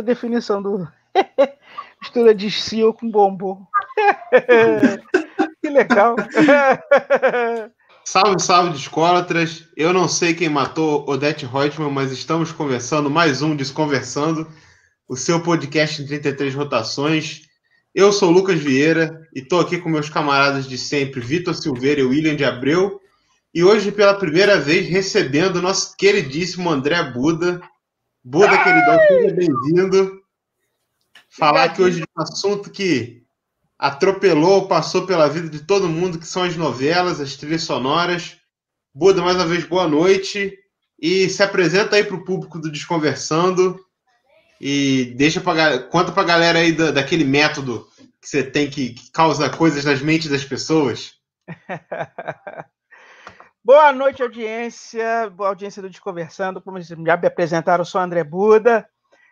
a definição do mistura de cio com bombom. que legal. Salve, salve, discólatras. Eu não sei quem matou Odete Reutemann, mas estamos conversando mais um Desconversando, o seu podcast em 33 rotações. Eu sou o Lucas Vieira e estou aqui com meus camaradas de sempre, Vitor Silveira e William de Abreu. E hoje, pela primeira vez, recebendo o nosso queridíssimo André Buda. Buda, Ai! queridão, seja bem-vindo. Falar aqui hoje de um assunto que atropelou, passou pela vida de todo mundo, que são as novelas, as trilhas sonoras. Buda, mais uma vez, boa noite. E se apresenta aí para o público do Desconversando. E deixa pra, conta para a galera aí da, daquele método que você tem que, que causa coisas nas mentes das pessoas. Boa noite, audiência. Boa audiência do Desconversando. Como já me apresentaram, eu sou André Buda.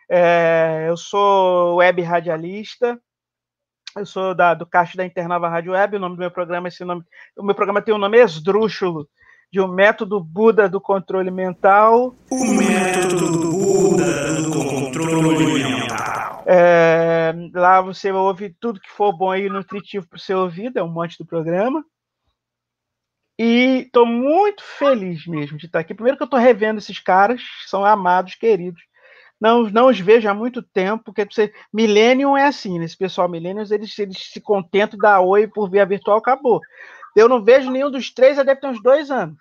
É, eu sou web radialista. Eu sou da, do caixa da Internava Rádio Web. O nome do meu programa, esse nome, o meu programa tem o um nome esdrúxulo de um método Buda do controle mental. O método Buda do controle mental. É, lá você ouve tudo que for bom e nutritivo para o seu ouvido, é um monte do programa. E estou muito feliz mesmo de estar aqui. Primeiro que eu estou revendo esses caras, são amados, queridos não, não os vejo há muito tempo, porque você, Millennium é assim, né? esse pessoal Millennium, eles, eles se contentam dar oi por via virtual, acabou. Eu não vejo nenhum dos três, já deve ter uns dois anos.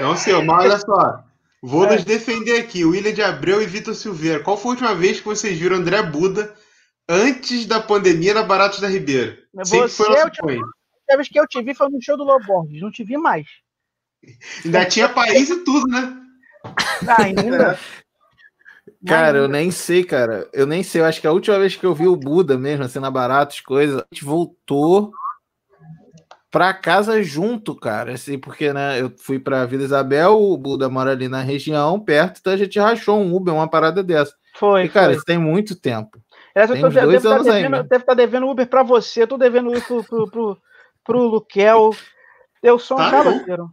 Não, senhor, mas olha só, vou é. nos defender aqui, William de Abreu e Vitor Silveira. Qual foi a última vez que vocês viram André Buda antes da pandemia na Baratos da Ribeira? Sempre Você, foi nosso te... A vez que eu te vi foi no show do Loborges, não te vi mais. Ainda tinha país e tudo, né? ainda. Cara, eu nem sei, cara. Eu nem sei. Eu acho que a última vez que eu vi o Buda mesmo, assim, na Baratos, coisas, a gente voltou pra casa junto, cara. Assim, porque, né, eu fui pra Vila Isabel, o Buda mora ali na região, perto, então a gente rachou um Uber, uma parada dessa. Foi. E, cara, foi. isso tem muito tempo. Essa tem eu tô, dois anos devendo, estar tá devendo Uber pra você, eu tô devendo Uber pro, pro, pro, pro Luquel. Eu sou um tá cabaceiro.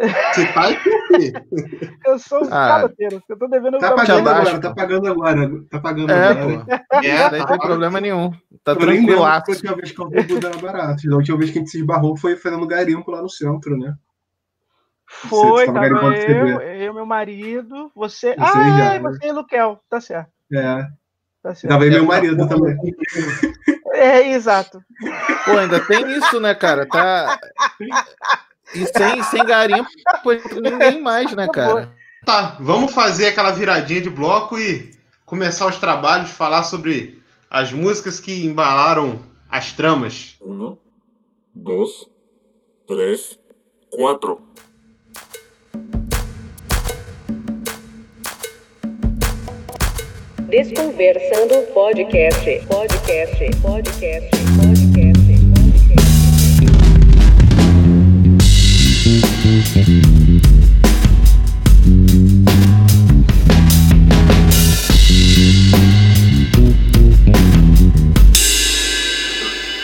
Você tá aqui. Eu sou um ah, cabateiro. Eu tô devendo tá pagando agora, tá pagando agora. Tá pagando é, agora. Pô. É, não tá tem problema nenhum. Tá tranquilo. A última vez que eu vi o barato. A última vez que a gente se esbarrou foi fazendo garimpo lá no centro, né? Foi, tava eu, eu, meu marido, você. você ah, já, é, né? você e Luquel, tá certo. É. Tá certo. Tava aí meu marido também. É, exato. Pô, ainda tem isso, né, cara? Tá. E sem, sem garimpo, ninguém mais, né, cara? Tá, vamos fazer aquela viradinha de bloco e começar os trabalhos, falar sobre as músicas que embalaram as tramas. Um, dois, três, quatro. Desconversando podcast, podcast, podcast, podcast.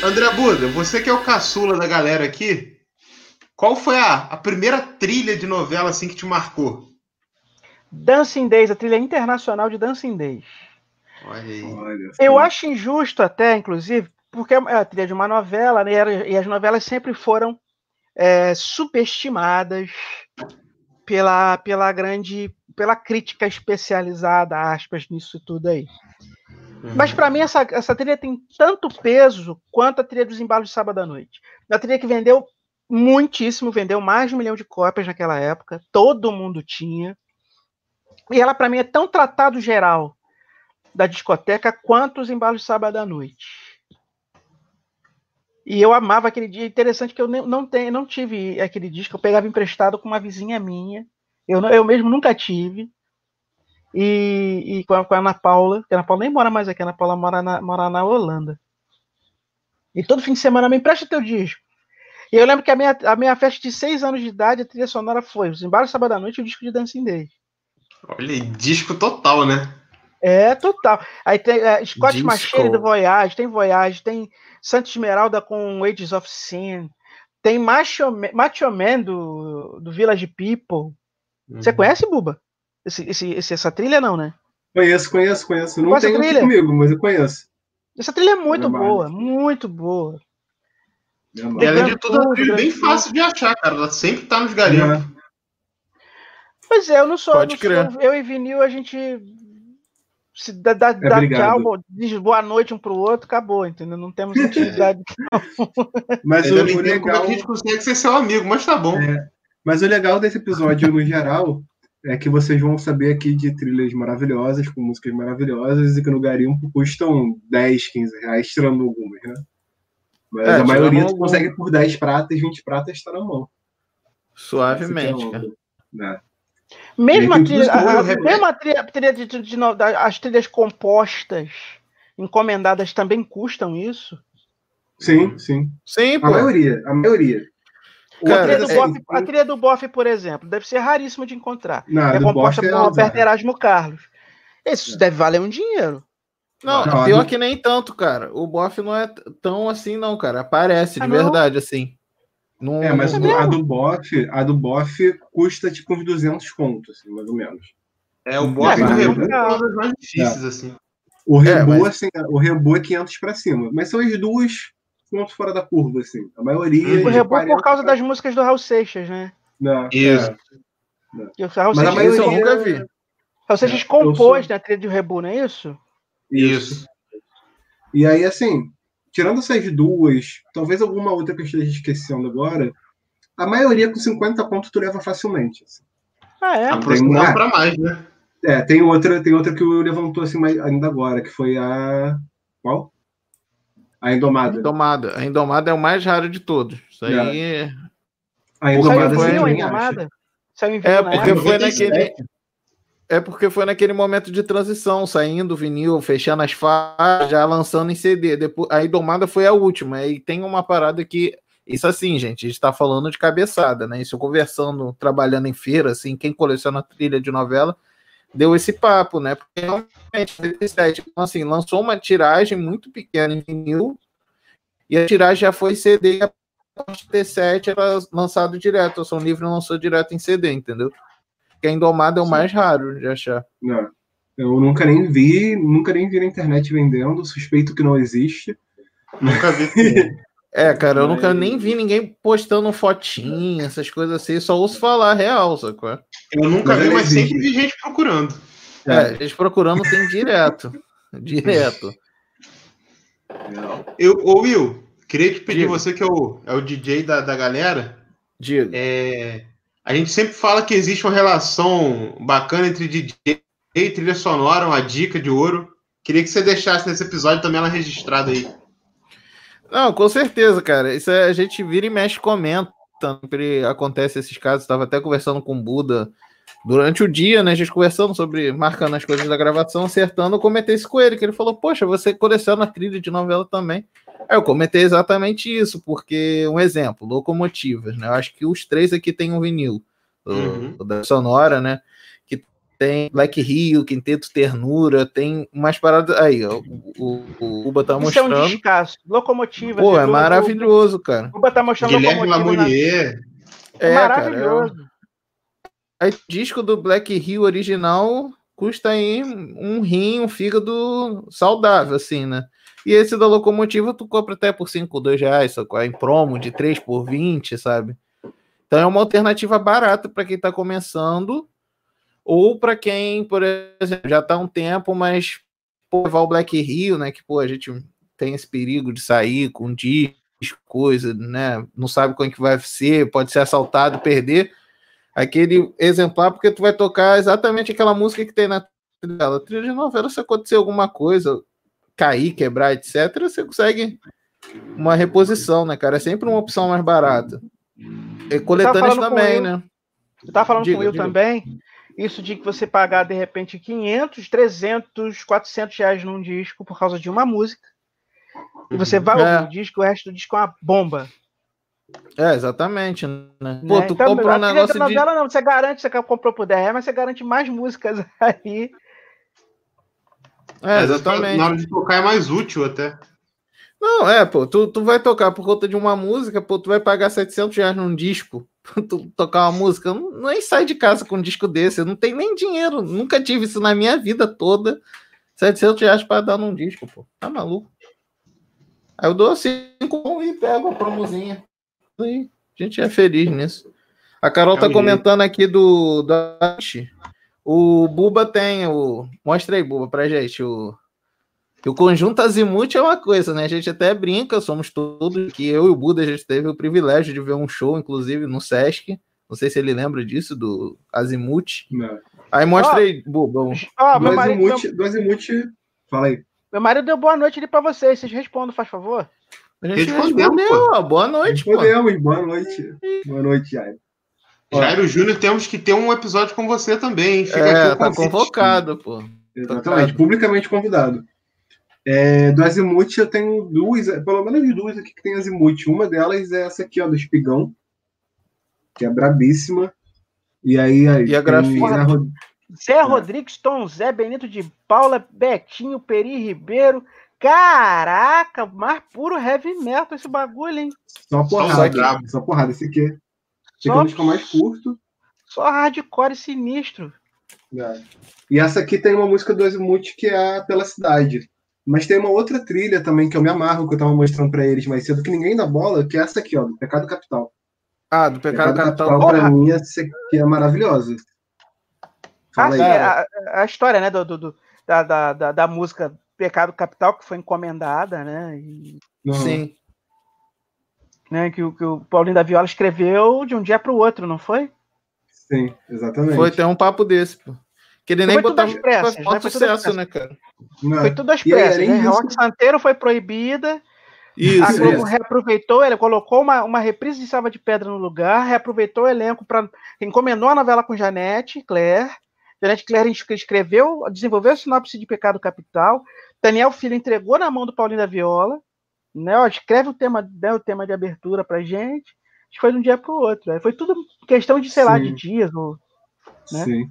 André Buda, você que é o caçula da galera aqui, qual foi a, a primeira trilha de novela assim que te marcou? Dancing Days, a trilha internacional de Dancing Days. Olha aí. Eu acho injusto até, inclusive, porque é a trilha de uma novela, né, e as novelas sempre foram é, superestimadas pela, pela grande, pela crítica especializada, aspas, nisso tudo aí. Uhum. Mas para mim essa, essa trilha tem tanto peso quanto a trilha dos embalos de sábado à noite. A trilha que vendeu muitíssimo, vendeu mais de um milhão de cópias naquela época, todo mundo tinha. E ela para mim é tão tratado geral da discoteca quanto os embalos de sábado à noite. E eu amava aquele dia. Interessante que eu não, tenho, não tive aquele disco. Eu pegava emprestado com uma vizinha minha. Eu, eu mesmo nunca tive. E, e com, a, com, a, Ana Paula, que a Ana Paula nem mora mais aqui, a Ana Paula mora na, mora na Holanda. E todo fim de semana me empresta teu disco. E eu lembro que a minha, a minha festa de seis anos de idade, a trilha sonora foi Os Embalos Sábado à Noite e o disco de Dancing Day. Olha, disco total, né? É, total. Aí tem é, Scott Machine do Voyage, tem Voyage, tem Santa Esmeralda com Ages of Sin. Tem Macho, Macho Man do, do Village People. Uhum. Você conhece, Buba? Esse, esse, esse, essa trilha não, né? Conheço, conheço, conheço. Não tenho aqui comigo, mas eu conheço. Essa trilha é muito boa, muito boa. Mãe. E além de tudo, é bem fácil de achar, cara. Ela sempre tá nos garimpos. É. Pois é, eu não sou. Pode não crer. sou- eu e vinil, a gente se dá, dá, dá obrigado. tchau, diz boa noite um pro outro, acabou, entendeu? Não temos utilidade. Mas o, entendo como é legal, que a gente consegue ser seu amigo, mas tá bom. mas o legal desse episódio no geral é que vocês vão saber aqui de trilhas maravilhosas, com músicas maravilhosas, e que no garimpo custam 10, 15 reais, tirando algumas, né? Mas É, a maioria tu consegue por 10 pratas, 20 pratas tá na mão. Suavemente, é cara. né? Mesmo a trilha, a- a- mesmo a trilha, trilha de, de- de da- as trilhas compostas, encomendadas também custam isso? Sim, sim. Sim, A maioria, a maioria. A Cara, trilha, do Outra, é- Boff, a trilha do Boff, por exemplo, deve ser raríssimo de encontrar. Não, é composta Boff por é Roberto azar. Erasmo Carlos. Isso deve valer um dinheiro. Não, Não, pior do- que nem tanto, cara. O Boff não é tão assim, não, cara. Aparece de Ah, não? verdade, assim. Não, É, mas É a do Boff, a do Boff custa tipo uns 200 contos, assim, mais ou menos. É, o boss É, do mas- Rebu é uma das mais difíceis, assim. O É, Rebu, mas- assim, o Rebu é 500 pra cima. Mas são as duas pontos fora da curva, assim. A maioria. Uhum. O de Rebu 40 por causa pra- das músicas do Raul Seixas, né? Não, Isso. é. Que o Raul Mas a Seixas, maioria- Isso eu nunca vi. Raul Seixas É, compôs sou- na trilha do Rebu, não é isso? Isso. E aí, assim, tirando essas duas, talvez alguma outra que eu esteja esquecendo agora, a maioria com 50 conto tu leva facilmente. assim. Ah, é? Aproximando Tem- pra mais, né? É, tem outra, tem outra que o levantou assim mais, ainda agora, que foi a. Qual? A Indomada. Indomada. A Indomada é o mais raro de todos. Isso aí. A Saiu Indomada em foi- você vinil a. Indomada? Saiu em É, porque foi 97. naquele. É porque foi naquele momento de transição, saindo o vinil, fechando as faixas, já lançando em CD. Depois, a Indomada foi a última. E tem uma parada que. Isso assim, gente, a gente tá falando de cabeçada, né? Isso conversando, trabalhando em feira, assim, quem coleciona trilha de novela, deu esse papo, né? Porque realmente, 97, então, assim, lançou uma tiragem muito pequena em vinil, e a tiragem já foi CD, e a T7 era lançado direto, a Som Livre lançou direto em CD, entendeu? Porque a Indomada é o mais raro de achar. Não. Eu nunca nem vi, nunca nem vi na internet vendendo, suspeito que não existe. Nunca vi. É, cara, eu Mas- nunca nem vi ninguém postando fotinha, essas coisas assim, só ouço falar real, sacou? Eu nunca Mas vi, mas existe. sempre vi gente procurando. É, eles procurando tem direto. Direto. Eu, ô Will, queria te pedir, Diga. você que é o, é o DJ da, da galera, Diga. é, a gente sempre fala que existe uma relação bacana entre DJ e trilha sonora, uma dica de ouro. Queria que você deixasse nesse episódio também ela registrada aí. Não, com certeza, cara. Isso é- a gente vira e mexe, comenta. Sempre acontece esses casos. Estava até conversando com o Buda durante o dia, né? A gente conversando sobre, marcando as coisas da gravação, acertando. Eu comentei isso com ele, que ele falou: Poxa, você coleciona trilha de novela também. Aí eu comentei exatamente isso, porque, um exemplo, locomotivas, né? Eu acho que os três aqui tem um vinil. O, Uhum. o da Sonora, né? Que tem Black Rio, Quinteto Ternura, tem umas paradas. Aí, ó, o, o, o Uba tá Isso é um mostrando. descasso. Locomotiva. Pô, é maravilhoso, cara. O Uba tá mostrando Guilherme locomotiva. na-. É, É, maravilhoso. Cara, Aí, disco do Black Hill original custa aí um rim, um fígado saudável, assim, né? E esse da locomotiva tu compra até por 5, 2 reais, sacou? em promo de 3 por 20, sabe? Então é uma alternativa barata para quem tá começando, ou para quem, por exemplo, já tá há um tempo, mas pô, levar o Black Hill, né? Que pô, a gente tem esse perigo de sair com disco, coisa, né? Não sabe como é que vai ser, pode ser assaltado, perder aquele exemplar, porque tu vai tocar exatamente aquela música que tem na trilha dela. Trilha de novela, se acontecer alguma coisa, cair, quebrar, etc., você consegue uma reposição, né, cara? É sempre uma opção mais barata. E coletâneas falando com também, né? Eu tava falando Diga, com o Will também. Isso de que você pagar, de repente, 500, 300, 400 reais num disco por causa de uma música. E você vai É. ouvir o disco, o resto do disco é uma bomba. É, exatamente, né? Pô, né? tu Então, compra um negócio de... novela não, você garante, você comprou por 10 reais, mas você garante mais músicas aí. É, exatamente. Na hora de tocar é mais útil até. Não, é, pô, tu, tu vai tocar por conta de uma música, pô, tu vai pagar 700 reais num disco pra tu tocar uma música. Eu não, nem sai de casa com um disco desse, eu não tenho nem dinheiro, nunca tive isso na minha vida toda. 700 reais pra dar num disco, pô, tá maluco. Aí eu dou 5 e pego a promozinha. Aí, a gente é feliz nisso. A Carol É tá comentando aqui do, do o Buba tem o. Mostra aí, Buba, pra gente. O, o conjunto Azimuth é uma coisa, né? A gente até brinca, somos todos. Que eu e o Buda a gente teve o privilégio de ver um show, inclusive, no Sesc. Não sei se ele lembra disso, do Azimuth. Não. Aí mostra Ó, aí, Buba. um- meu Do Azimuth, do Azimuth, fala aí. meu marido deu boa noite ali pra vocês. Vocês respondam, faz favor. Respondeu, respondeu. Boa noite, pô. Respondemos, boa noite. Boa noite, Jair. Ó. Jairo Júnior, temos que ter um episódio com você também. hein? Fica É, tá convocado, pô. Exatamente, publicamente convidado. É, do Azimuth eu tenho duas, pelo menos duas aqui que tem Azimuth. Uma delas é essa aqui, ó, do Espigão, que é brabíssima. E aí, aí E a grafia? Zé Rod- Zé Rodrigues, Tom Zé, Benito de Paula, Betinho, Peri Ribeiro. Caraca, mais puro heavy metal esse bagulho, hein? Só Só porrada, brabo. só porrada. Esse aqui, esse aqui é Só- um disco mais curto. Só hardcore sinistro. né? E essa aqui tem uma música do Azimuth que é Pela Cidade. Mas tem uma outra trilha também que eu me amarro, que eu tava mostrando pra eles mais cedo, que ninguém dá bola, que é essa aqui, ó, do Pecado Capital. Ah, do Pecado Capital. Porra. pra mim, essa aqui é maravilhosa. Fala aí. Ah, é, a, a história, né, do, do- do- da, da, da, da música Pecado Capital, que foi encomendada, né? E, Uhum. Sim. né que, o- que o Paulinho da Viola escreveu de um dia para o outro, não foi? Sim, exatamente. Foi ter um papo desse, pô. Que ele nem Foi tudo botava às pressas, foi né? Foi tudo às sucesso, né, cara? Não, Foi tudo às aí, pressas, né? disso- Rock Santeiro foi proibida, Isso, a Globo isso. reaproveitou, ele colocou uma, uma reprise de Salva de Pedra no lugar, reaproveitou o elenco para encomendou a novela com Janete Claire. Janete Claire es- escreveu, desenvolveu a sinopse de Pecado Capital. Daniel Filho entregou na mão do Paulinho da Viola, né? Ó, escreve o tema, né, o tema de abertura pra gente. Que foi de um dia para o outro. Aí Foi tudo questão de, sei lá, Sim. de dias. Ou... né? Sim.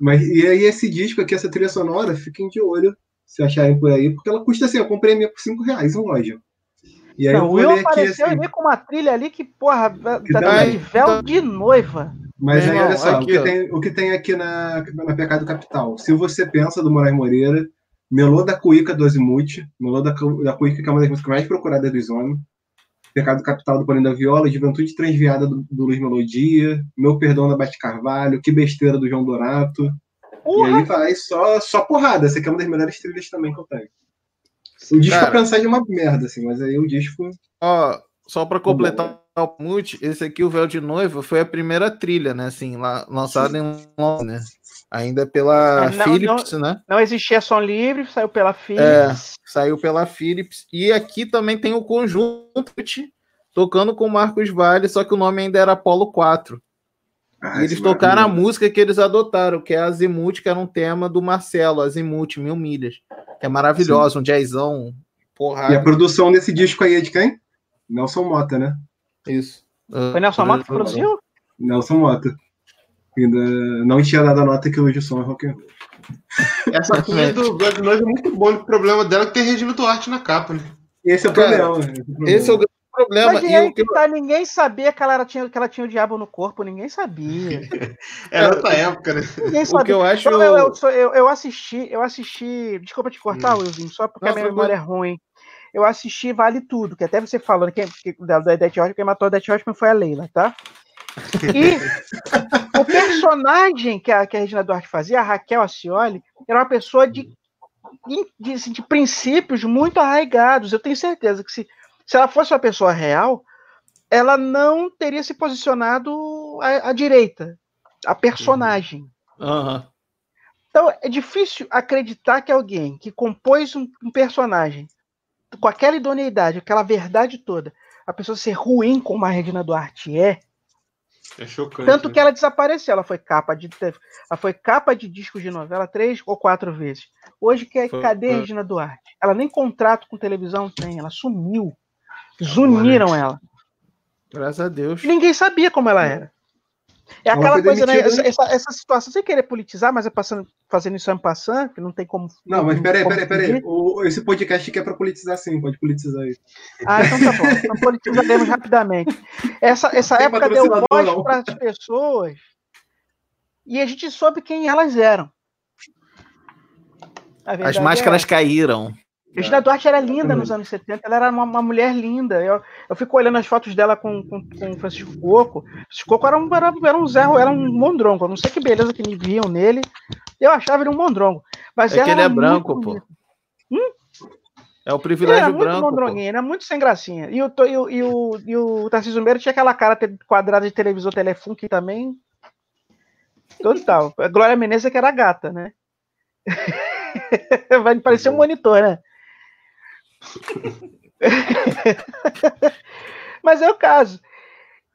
Mas e aí esse disco aqui, essa trilha sonora, fiquem de olho se acharem por aí, porque ela custa assim, eu comprei a minha por 5 reais em loja. E aí Não, eu o vou Will ler aqui apareceu assim, ali com uma trilha ali que, porra, Que dá- de véu de noiva. mas Meu aí irmão, olha só, aqui, o, que tem, o que tem aqui na, na Pecado Capital. Se você pensa do Moraes Moreira, Melô da Cuíca do Azimuth, Melô da, da Cuíca, que é uma das músicas mais procuradas do Zone, Pecado Capital do Paulinho da Viola, Juventude Transviada do, do Luiz Melodia, Meu Perdão da Bate Carvalho, Que Besteira do João Dorato. E Porra, aí vai só, só porrada. Essa aqui é uma das melhores trilhas também que eu tenho. O disco Cara. pra pensar de uma merda, assim, mas aí o disco. Ó, só pra completar o mute, esse aqui, o Véu de Noiva, foi a primeira trilha, né? Assim, lá, lançada em Londres, né? Ainda pela Ah, não, Philips, né? não existia som livre, saiu pela É. Philips. Saiu pela Philips. E aqui também tem o conjunto tocando com o Marcos Vale, só que o nome ainda era Apolo 4. Ah, E eles tocaram a maravilhoso. música que eles adotaram, que é Azimuth, que era um tema do Marcelo, Azimuth, Mil Milhas. Que é maravilhosa, um jazzão, E porrada. a produção desse disco aí é de quem? Nelson Mota, né? Isso. Foi Nelson Mota que produziu? Nelson Mota. Ainda não tinha dado a nota que hoje o som é rock and roll. Essa trilha do Blood Noise é muito boa. O problema dela é que tem Regina Duarte na capa, né? Esse é o Cara, problema. Esse é o problema. Esse é o grande problema. Mas E aí o que tá, ninguém sabia que ela, tinha, que ela tinha o diabo no corpo, ninguém sabia. Era outra época, né? Ninguém o que sabia. eu acho. Eu, eu, eu, sou- eu- eu assisti, eu assisti. Desculpa te cortar, Wilson, só porque Não, a minha memória é ruim. Eu assisti Vale Tudo, que até você falando que, que, da, da Death Horseman, quem matou a Death Horseman foi a Leila, tá? E o personagem que a, que a Regina Duarte fazia, a Raquel Acioli, era uma pessoa de, de, assim, de princípios muito arraigados. Eu tenho certeza que se, se ela fosse uma pessoa real, ela não teria se posicionado à, à direita. A personagem. Aham. Então é difícil acreditar que alguém que compôs um, um personagem com aquela idoneidade, aquela verdade toda, a pessoa ser ruim como a Regina Duarte é, É chocante. tanto né? que ela desapareceu, ela foi capa de ela foi capa de discos de novela três ou quatro vezes. Hoje que Foi- cadê a foi. Regina Duarte? Ela nem contrato com televisão tem, ela sumiu. Zuniram ela. Graças a Deus. E ninguém sabia como ela era. É Ela aquela coisa, né? demitida, Essa, né? essa, essa situação, sem querer politizar, mas é passando, fazendo isso em passando, que não tem como. Não, mas peraí, peraí, peraí. O- Esse podcast aqui é pra politizar sim, pode politizar aí. Ah, então tá bom. Então politizaremos rapidamente. Essa, essa época deu voz para as pessoas e a gente soube quem elas eram. As é máscaras essa. caíram. Regina Duarte era linda nos anos 70, ela era uma, uma mulher linda. Eu, eu fico olhando as fotos dela com, com, com o Francisco Coco. Francisco Coco era um, era, era um Zé, era um mondrongo. Eu não sei que beleza que me viam nele. Eu achava ele um mondrongo. Mas É que ele é branco, muito pô. bonita. É o Ele era privilégio muito branco. pô. mondronguinho, era muito sem gracinha. E o, e o, e o, e o Tarcísio Meira tinha aquela cara quadrada de televisor Telefunken também. Total. A Glória Menezes é que era gata, né? Vai parecer um monitor, né? Mas é o caso.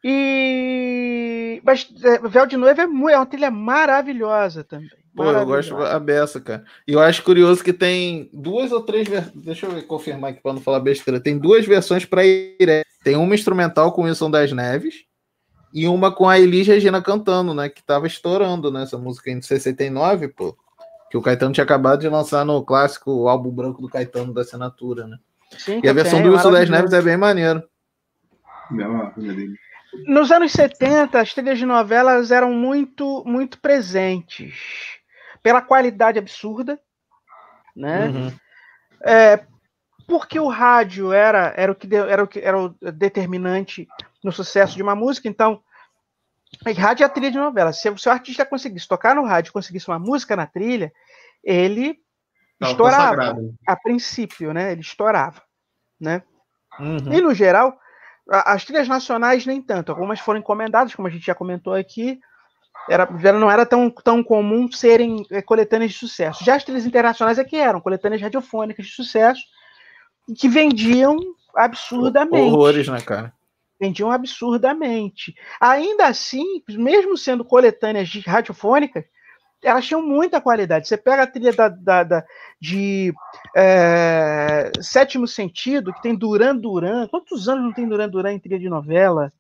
E. Mas é, Véu de Noiva é, mu- é uma trilha maravilhosa também. Pô, eu gosto Maravilhosa. a beça, cara. E eu acho curioso que tem duas ou três versões. Deixa eu ver, confirmar aqui para não falar besteira. Tem duas versões para Iré. Tem uma instrumental com Wilson das Neves e uma com a Elis Regina cantando, né? Que tava estourando nessa música em 69, pô. Que o Caetano tinha acabado de lançar no clássico o álbum branco do Caetano da assinatura, né? Sim, E a versão tenho, do Wilson das. Neves é bem maneiro. Nos anos 70, as trilhas de novelas eram muito, muito presentes. Pela qualidade absurda, né? Uhum. É, porque o rádio era, era, o que deu- era o que era o determinante no sucesso de uma música, então rádio é a trilha de novela. Se, o artista conseguisse tocar no rádio, conseguisse uma música na trilha, ele estourava. consagrado. A princípio, né? Ele estourava, né? Uhum. E no geral, as trilhas nacionais nem tanto. Algumas foram encomendadas, como a gente já comentou aqui. Era, não era tão, tão comum serem eh, coletâneas de sucesso. Já as trilhas internacionais é que eram, coletâneas radiofônicas de sucesso, e que vendiam absurdamente. Horrores, né, cara? Vendiam absurdamente. Ainda assim, mesmo sendo coletâneas de radiofônicas, elas tinham muita qualidade. Você pega a trilha da, da- da- de é, Sétimo Sentido, que tem Duran Duran. Quantos anos não tem Duran Duran em trilha de novela?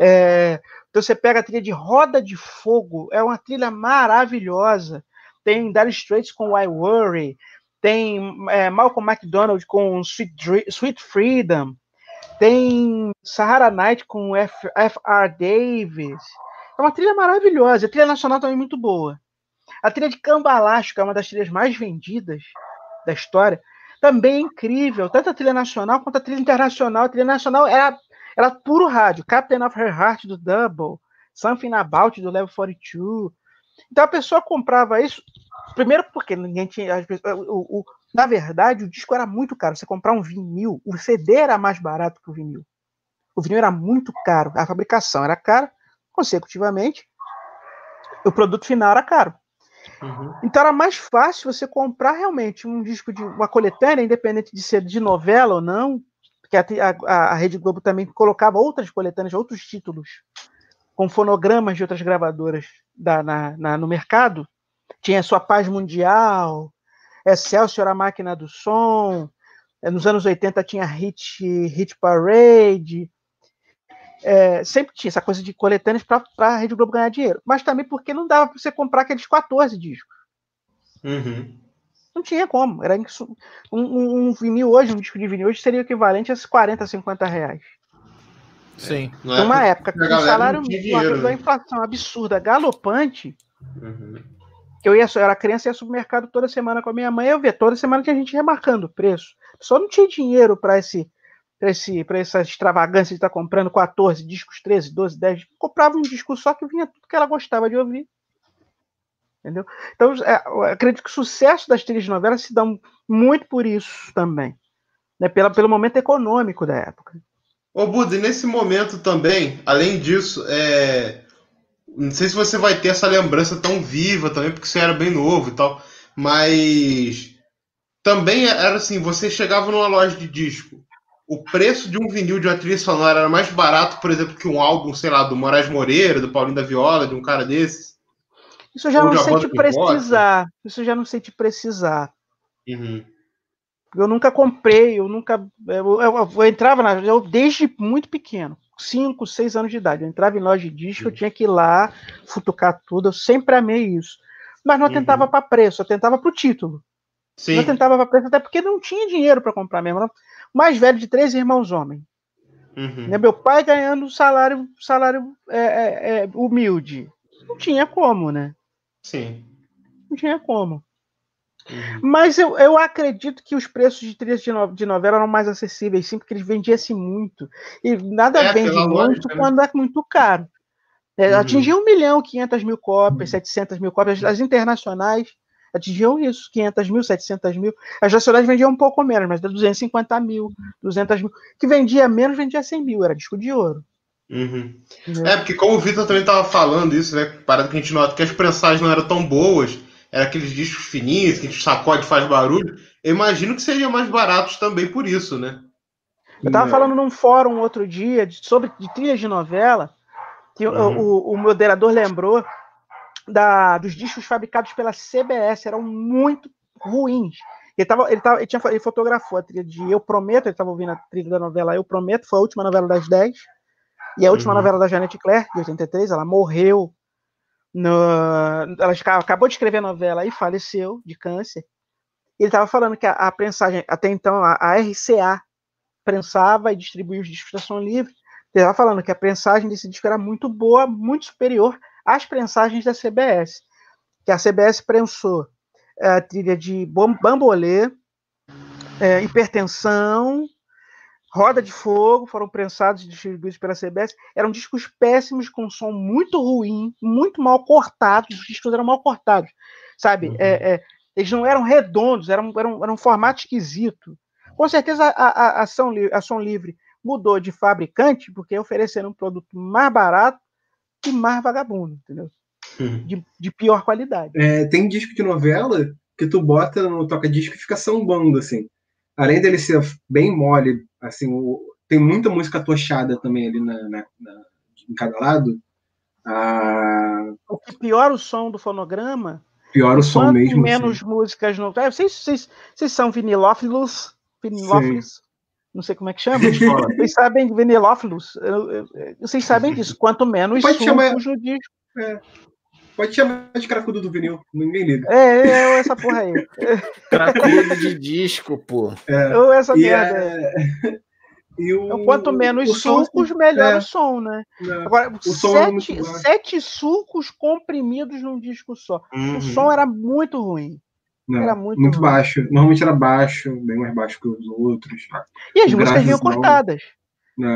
É, então você pega a trilha de Roda de Fogo, é uma trilha maravilhosa. Tem Dire Straits com Why Worry, tem é, Malcolm McDonald com Sweet, Sweet Freedom, tem Sahara Night com F.R. Davis. É uma trilha maravilhosa. A trilha nacional também é muito boa. A trilha de Cambalacho, que é uma das trilhas mais vendidas da história, também é incrível. Tanto a trilha nacional quanto a trilha internacional. A trilha nacional era, era puro rádio. Captain of Her Heart do Double, Something About do Level 42. Então a pessoa comprava isso, primeiro porque ninguém tinha. as pessoas- o- o- na verdade, o disco era muito caro. Você comprar um vinil, o CD era mais barato que o vinil. O vinil era muito caro, a fabricação era cara, consecutivamente, o produto final era caro. Uhum. Então era mais fácil você comprar realmente um disco de uma coletânea, independente de ser de novela ou não, porque a, a- a Rede Globo também colocava outras coletâneas, outros títulos, com fonogramas de outras gravadoras da- na- na- no mercado. Tinha Sua Paz Mundial, Excelsior, a Máquina do Som, eh, nos anos 80 tinha Hit, Hit Parade, é, sempre tinha essa coisa de coletâneas para a Rede Globo ganhar dinheiro. Mas também porque não dava para você comprar aqueles 14 discos. Uhum. Não tinha como. Era um, um- um vinil hoje, um disco de vinil hoje seria o equivalente a esses 40, 50 reais. Sim. Na Numa época a que o salário mínimo, uma né? inflação absurda, galopante, Uhum. Que eu ia, eu era criança ia supermercado toda semana com a minha mãe, eu via toda semana tinha gente remarcando o preço. A pessoa não tinha dinheiro para esse, pra esse, pra essa extravagância de estar comprando 14 discos, 13, 12, 10. Comprava um disco só que vinha tudo que ela gostava de ouvir. Entendeu? Então, é, acredito que o sucesso das novela se dá muito por isso também. Né? Pela, pelo momento econômico da época. Ô, Buda, nesse momento também, além disso, é... não sei se você vai ter essa lembrança tão viva também, porque você era bem novo e tal, mas também era assim, você chegava numa loja de disco, o preço de um vinil de uma trilha sonora era mais barato, por exemplo, que um álbum, sei lá, do Moraes Moreira, do Paulinho da Viola, de um cara desses. Isso eu já Ou não sei te Rock. precisar. Isso eu já não sei te precisar. Uhum. Eu nunca comprei, eu nunca. Eu, eu- eu entrava na. Eu, desde muito pequeno. 5, 6 anos de idade. Eu entrava em loja de disco, eu tinha que ir lá, futucar tudo. Eu sempre amei isso. Mas não Uhum. atentava para preço, eu atentava para o título. Sim. Não atentava para preço, até porque não tinha dinheiro para comprar mesmo. O mais velho de três irmãos homens. Uhum. Né? Meu pai ganhando salário, salário é, é, é, humilde. Não tinha como, né? Sim. Não tinha como. Uhum. Mas eu, eu acredito que os preços de trilhas de, no- de novela eram mais acessíveis, sim, porque eles vendiam-se muito. E nada É, vende muito lógica, né? quando é muito caro. É, Uhum. Atingiu 1 milhão, 500 mil cópias, 700 mil cópias. As internacionais atingiam isso, 500 mil, 700 mil. As nacionais vendiam um pouco menos, mas 250 mil, 200 mil. Que vendia menos, vendia 100 mil, era disco de ouro. Uhum. É, porque como o Vitor também tava falando isso, né? Parada que a gente nota que as prensagens não eram tão boas, era aqueles discos fininhos, que a gente sacode e faz barulho. Eu imagino que seriam mais baratos também por isso, né? Eu tava Não. falando num fórum outro dia de- sobre de trilhas de novela, que o- Uhum. o, o moderador lembrou da, dos discos fabricados pela CBS, eram muito ruins. Ele, tava, ele, tava, ele, tinha, ele fotografou a trilha de Eu Prometo, ele estava ouvindo a trilha da novela Eu Prometo, foi a última novela das 10, e a última Uhum. novela da Janete Claire, de 83, ela morreu. No, ela acabou de escrever a novela e faleceu de câncer. Ele estava falando que a, a prensagem, até então, a, a RCA prensava e distribuía os discos da Som Livre. Ele estava falando que a prensagem desse disco era muito boa, muito superior às prensagens da CBS. Que a CBS prensou eh, a trilha de Bam- Bambolê, eh, Hipertensão, Roda de Fogo, foram prensados e distribuídos pela CBS. Eram discos péssimos, com som muito ruim, muito mal cortados. Os discos eram mal cortados, sabe? Uhum. É, é, eles não eram redondos, eram, eram, eram um formato esquisito. Com certeza a, a, a, a Som Livre mudou de fabricante porque ofereceram um produto mais barato e mais vagabundo, entendeu? Uhum. De, de pior qualidade. É, tem disco de novela que tu bota no toca-disco e fica sambando, assim. Além dele ser bem mole, assim, o- tem muita música tochada também ali na, na- na- em cada lado. Ah, O que piora o som do fonograma pior o som Quanto mesmo. menos assim. músicas no. É, vocês, vocês, vocês são vinilófilos? Vinilófilos? Não sei como é que chama. Vocês sabem vinilófilos? Vocês sabem disso. Quanto menos Pode chamar- no disco. Pode chamar de cracudo do vinil, ninguém liga. É, é, é essa porra aí. Cracudo de disco, pô. Ou essa E, merda. é- e o, Então, quanto menos o som, sulcos, melhor é. o som, né? Agora, som é muito sete, baixo. sete sulcos comprimidos num disco só. Uhum. O som era muito ruim. né, era muito muito, ruim. baixo. Normalmente era baixo, bem mais baixo que os outros. E as O músicas vinham cortadas.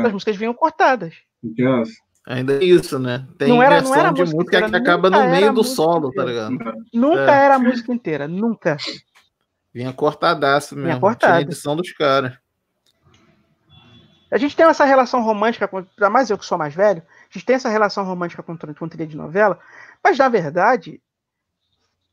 As músicas vinham cortadas. Entendeu? Ainda é isso, né? Tem Não era- não versão era de música música que inteira, acaba no meio do solo, tá inteira. ligado? Nunca É. era a música inteira. Nunca. Vinha cortadaço mesmo. Tinha cortada. edição dos caras. A gente tem essa relação romântica, com, ainda mais eu que sou mais velho, a gente tem essa relação romântica com, com trilha de novela, mas na verdade,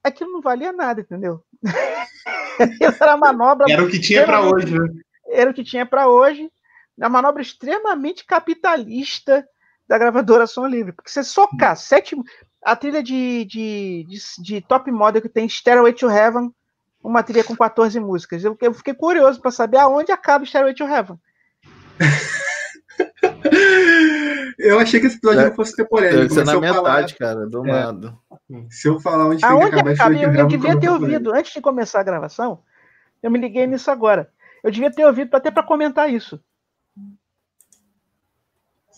aquilo não valia nada, entendeu? Era manobra, Era o que tinha pra hoje, né? era o que tinha para hoje, uma manobra extremamente capitalista da gravadora Som Livre, porque você socar sete, a trilha de, de, de, de top model que tem Stairway to Heaven, uma trilha com 14 músicas, eu, eu fiquei curioso para saber aonde acaba Stairway to Heaven. Eu achei que esse episódio É, não fosse ter Deve polêmico, ser mas na eu, falar, metade, cara, do É. nada. se eu falar onde tem que Aonde acabar acaba? Eu, eu devia ter ouvido, antes de começar a gravação, eu me liguei nisso agora. Eu devia ter ouvido até para comentar isso.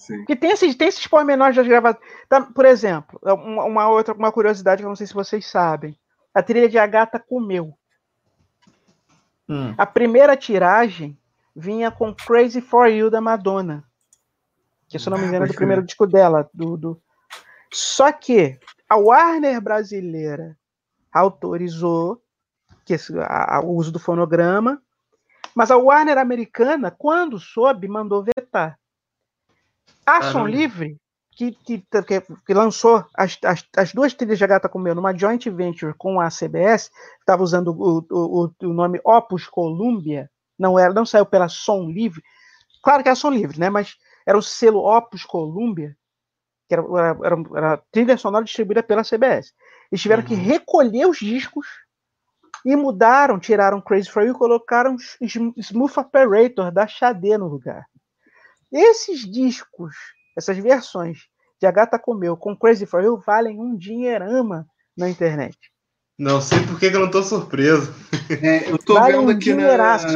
Sim. Porque tem esses, tem esses pormenores das gravações. Tá, por exemplo, uma, uma outra uma curiosidade que eu não sei se vocês sabem. A trilha de Agatha comeu. Hum. A primeira tiragem vinha com Crazy for You da Madonna. Que, se eu não me engano, é do primeiro disco dela. Do, do... Só que a Warner brasileira autorizou que esse- a- a- o uso do fonograma, mas a Warner americana, quando soube, mandou vetar. A Som. Livre, que, que, que- que lançou as, as, as duas trilhas de Agatha Comeu numa joint venture com a CBS, estava usando o, o, o- nome Opus Columbia, não era, não saiu pela Som Livre, claro que era Som Livre, né? Mas era o selo Opus Columbia, que era, era, era, era a trilha sonora distribuída pela CBS. Eles tiveram que Uhum. recolher os discos e mudaram, tiraram Crazy for You e colocaram Sm- Smooth Operator da Xadê no lugar. Esses discos, essas versões de Agatha Comeu com Crazy for You valem um dinheirama na internet. Não sei por que eu não tô surpreso. É, eu tô Vale vendo um aqui na. dinheiraço.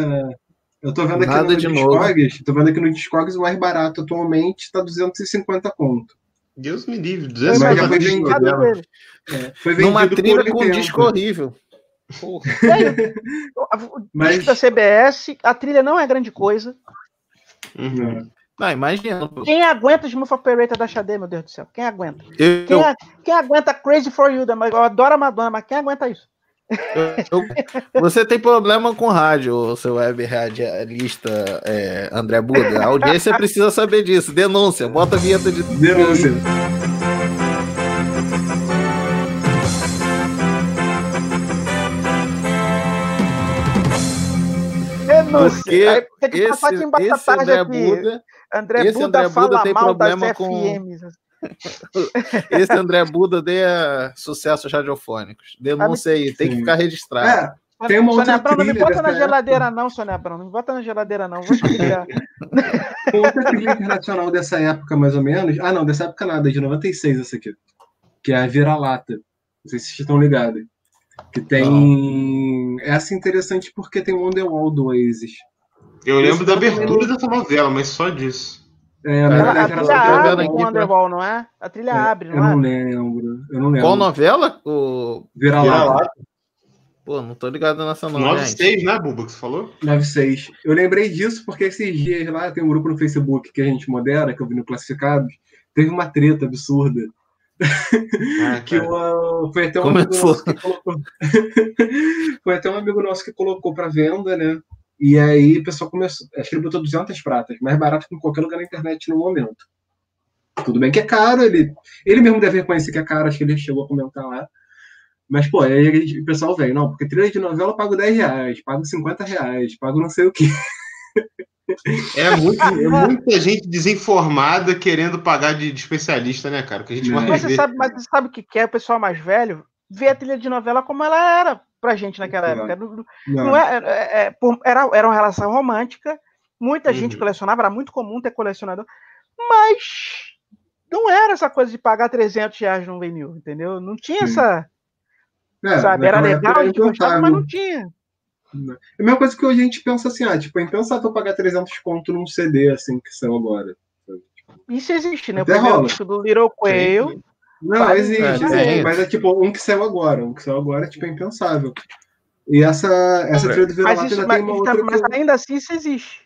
Eu tô vendo aqui Nada no de Discogs, tô vendo aqui no Discogs o mais barato atualmente tá 250 conto. Deus me livre. Mas Mas 250 já foi vendido. É, foi vendido Numa trilha com um 80. disco horrível. O disco Mas- da CBS, a trilha não é grande coisa. Uhum. Não, imagina. Quem aguenta Smooth Operator da Xadê, meu Deus do céu? Quem aguenta? Eu, Quem, a- quem aguenta Crazy for You? da- Eu adoro a Madonna, mas quem aguenta isso? eu- você tem problema com rádio, seu web radialista é, André Buda. A audiência precisa saber disso. Denúncia, bota a vinheta de. Denúncia. Denúncia. Porque Aí tem que Esse, passar embaixo da esse tarde André aqui. Buda, André esse Buda André Buda fala tem mal das problema com- FMs. esse André Buda odeia sucessos radiofônicos. Denúncia aí, tem que ficar registrado. É, Tem uma Sônia outra Abrão, não me bota na geladeira, não, Sônia Abrão. Não me bota na geladeira, não. Vou tem outra trilha internacional dessa época, mais ou menos. Ah, não, dessa época nada, é de 96 essa aqui. Que é a Vira-Lata. Não sei se vocês estão ligados. Que tem. Essa é interessante porque tem o Wonderwall do Oasis. Eu lembro da abertura não- dessa novela, mas só disso. É, a verdade, ela trilha abre com pra- Wonderwall, não é? A trilha É, abre, Eu não não é? lembro. Eu não Qual lembro. novela? O... Vira-Lata. Pô, não tô ligado nessa não, 9 gente. 6, né, Buba, que você falou? 96. Eu lembrei disso porque esses dias lá tem um grupo no Facebook que a gente modera, que eu vi no Classificados. Teve uma treta absurda. Ah, Que uma- foi até um Começou. amigo nosso que colocou. foi até um amigo nosso que colocou para venda, né? E aí o pessoal começou. Acho que ele botou 200 pratas, mais barato que em qualquer lugar na internet no momento. Tudo bem que é caro, ele, ele mesmo deve reconhecer que é caro, acho que ele chegou a comentar lá. Mas, pô, aí o pessoal vem, não, porque trilha de novela eu pago 10 reais, pago 50 reais, pago não sei o quê. É, muito- é muita gente desinformada querendo pagar de, de especialista, né, cara? Que a gente É. mais Mas você vê. sabe, mas você sabe o que é o pessoal mais velho? Ver a trilha de novela como ela era pra gente naquela É. época. Não, Não, é, é- é- por- era, era uma relação romântica, muita gente Uhum. colecionava, era muito comum ter colecionador, mas não era essa coisa de pagar 300 reais num vinil, entendeu? Não tinha Sim. essa, é, sabe? Era época legal, a gente gostava, mas não tinha. É a mesma coisa que a gente pensa assim, ah, tipo, é impensável eu pagar 300 conto num CD, assim, que saiu agora. Isso existe, né? O Até primeiro rola. disco do Little Quail, Não, existe, é, existe, tem. mas é tipo um que saiu agora, um que saiu agora, tipo, é impensável. E essa, essa trilha do mas, Vira-Lata ainda mas, tem uma então, outra mas ainda assim isso existe.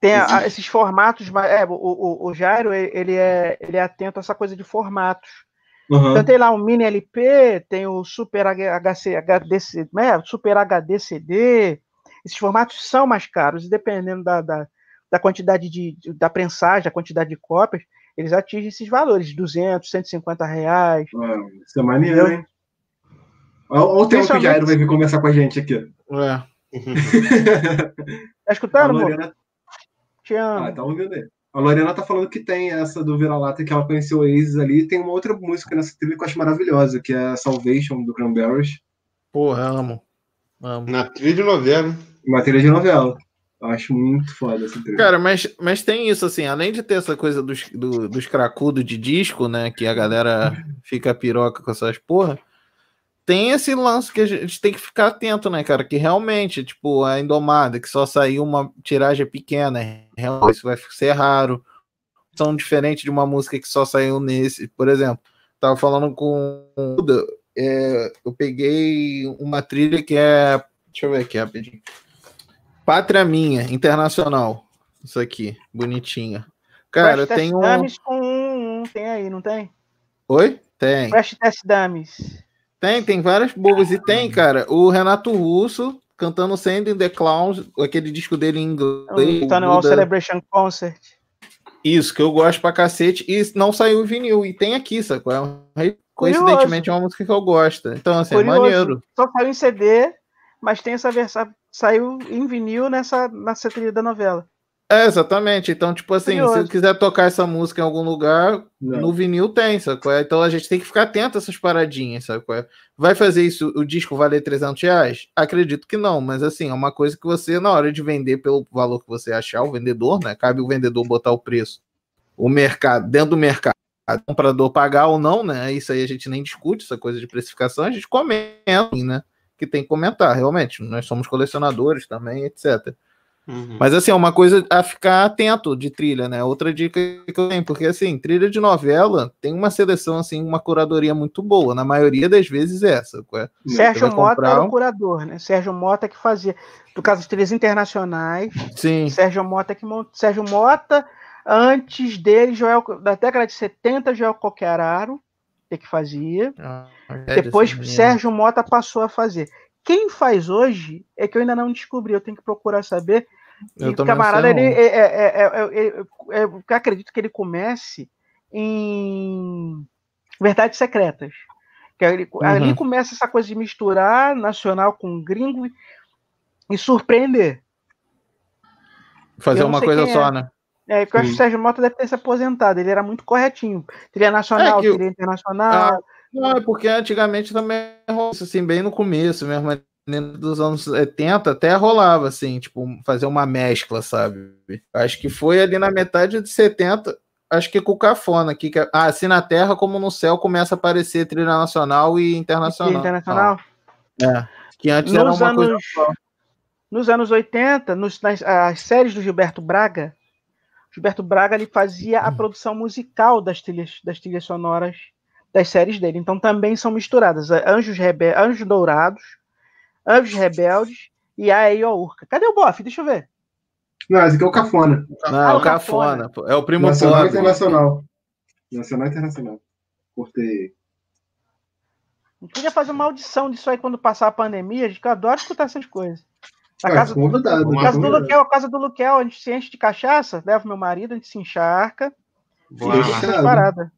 Tem a- Existe. esses formatos, mas é, o, o, o Jairo ele é, ele é atento a essa coisa de formatos. Aham. Então tem lá um mini LP, tem o Super HC, HDC, né, Super HD CD. Esses formatos são mais caros, dependendo da, da, da quantidade de, de- da prensagem, da quantidade de cópias, eles atingem esses valores, 200, 150 reais. Ah, isso é maneiro, hein? Olha o tempo que o Jairo vai vir conversar com a gente aqui. É. Tá escutando, amor? Lorena, Te amo. ah, tá ouvindo aí. A Lorena tá falando que tem essa do Vira-Lata que ela conheceu o Oasis ali. E tem uma outra música nessa trilha que eu acho maravilhosa, que é a Salvation do Cranberries. Porra, amo. Amo. Na trilha de novela. Uma trilha de novela. Eu acho muito foda essa trilha. Cara, mas, mas tem isso, assim, além de ter essa coisa dos, do- dos cracudos de disco, né? Que a galera fica piroca com essas porra. Tem esse lance que a gente tem que ficar atento, né, cara? Que realmente, tipo, a Indomada, que só saiu uma tiragem pequena, realmente isso vai ser raro. São diferentes de uma música que só saiu nesse. Por exemplo, tava falando com o Duda, é, eu peguei uma trilha que é. Deixa eu ver aqui rapidinho. Pátria Minha, internacional. Isso aqui, bonitinha. Cara, Crash tem um. Dummies com um, um, tem aí, não tem? Oi? Tem. Crash Test Dummies. Tem, tem várias bobas. E tem, cara, o Renato Russo cantando Sending the Clowns, aquele disco dele em inglês. Um Tony o Hawk Buda- Celebration Concert. Isso, que eu gosto pra cacete. E não saiu em vinil. E tem aqui, sacou? É um- Coincidentemente é uma música que eu gosto. Então, assim, é Curioso. maneiro. Só saiu em CD, mas tem essa versão. Saiu em vinil nessa, nessa trilha da novela. É, exatamente. Então, tipo assim, Curioso. se quiser tocar essa música em algum lugar, Não. no vinil tem, sabe? qual é? Então a gente tem que ficar atento a essas paradinhas, sabe? qual é? Vai fazer isso, o disco valer 300 reais? Acredito que não, mas assim, é uma coisa que você, na hora de vender pelo valor que você achar, o vendedor, né? Cabe o vendedor botar o preço. O mercado, dentro do mercado, o comprador pagar ou não, né? Isso aí a gente nem discute, essa coisa de precificação, a gente comenta, né? Que tem que comentar, realmente. Nós somos colecionadores também, etc. Uhum. Mas assim, é uma coisa a ficar atento de trilha, né? Outra dica que eu tenho, porque assim, trilha de novela tem uma seleção, assim, uma curadoria muito boa. Na maioria das vezes é essa. é? Sérgio vai Mota era um- o curador, né? Sérgio Mota que fazia, por causa das trilhas internacionais, Sim. Sérgio Mota que montou. Sérgio Mota, antes dele, Joel, da década de 70, Joel Coqueraro, que fazia. Ah, Depois esse menino. Sérgio Mota passou a fazer. Quem faz hoje é que eu ainda não descobri, eu tenho que procurar saber. E o camarada, ele, é, é, é, é, é, é, eu acredito que ele comece em Verdades Secretas. Que ali, ali começa essa coisa de misturar nacional com gringo e- e surpreender. Fazer uma coisa só, é. né? É, que eu acho que o Sérgio Mota deve ter se aposentado, ele era muito corretinho. Trilha nacional, É que o- trilha internacional. Não, é porque antigamente também assim, bem no começo mesmo, dos anos 70 até rolava, assim, tipo, fazer uma mescla, sabe? Acho que foi ali na metade de 70, acho que com o Cafona aqui, que, ah, assim na Terra como no céu começa a aparecer trilha nacional e internacional. trilha internacional. É, que antes era Nos uma coisa anos, nos anos 80, nos, nas as séries do Gilberto Braga, Gilberto Braga ele fazia Hum. a produção musical das trilhas, das trilhas sonoras das séries dele. Então também são misturadas é, Anjos, Rebe Anjos Dourados, Anjos Rebeldes e a Urca. Cadê o Boff? Deixa eu ver. Não, esse aqui é o Cafona. Não, Ah, é o Cafona, pô, é o primo Nacional pobre. internacional. Nacional internacional. Cortei. A gente podia fazer uma audição disso aí quando passar a pandemia, gente, que eu adoro escutar essas coisas. Na Ah, casa, do, convidado, na casa do convidado. Luquel, a casa do Luquel, a gente se enche de cachaça, leva meu marido, a gente se encharca, e Fechado. paradas.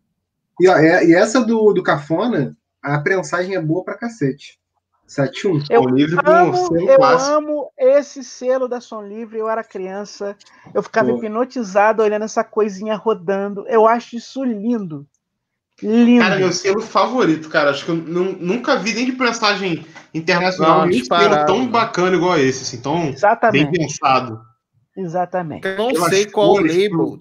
E, ó, é- e essa do, do Cafona, a prensagem é boa pra cacete. 7-1. Eu O livro com amo, selo eu clássico. amo esse selo da Som Livre. Eu era criança, eu ficava Pô. hipnotizado olhando essa coisinha rodando. Eu acho isso lindo. Lindo. Cara, meu selo favorito, cara. Acho que eu nu- nunca vi nem de prensagem internacional Não, nenhum selo tão né? bacana igual esse, assim, tão bem Exatamente. pensado. Exatamente. Eu não Pelas sei qual label.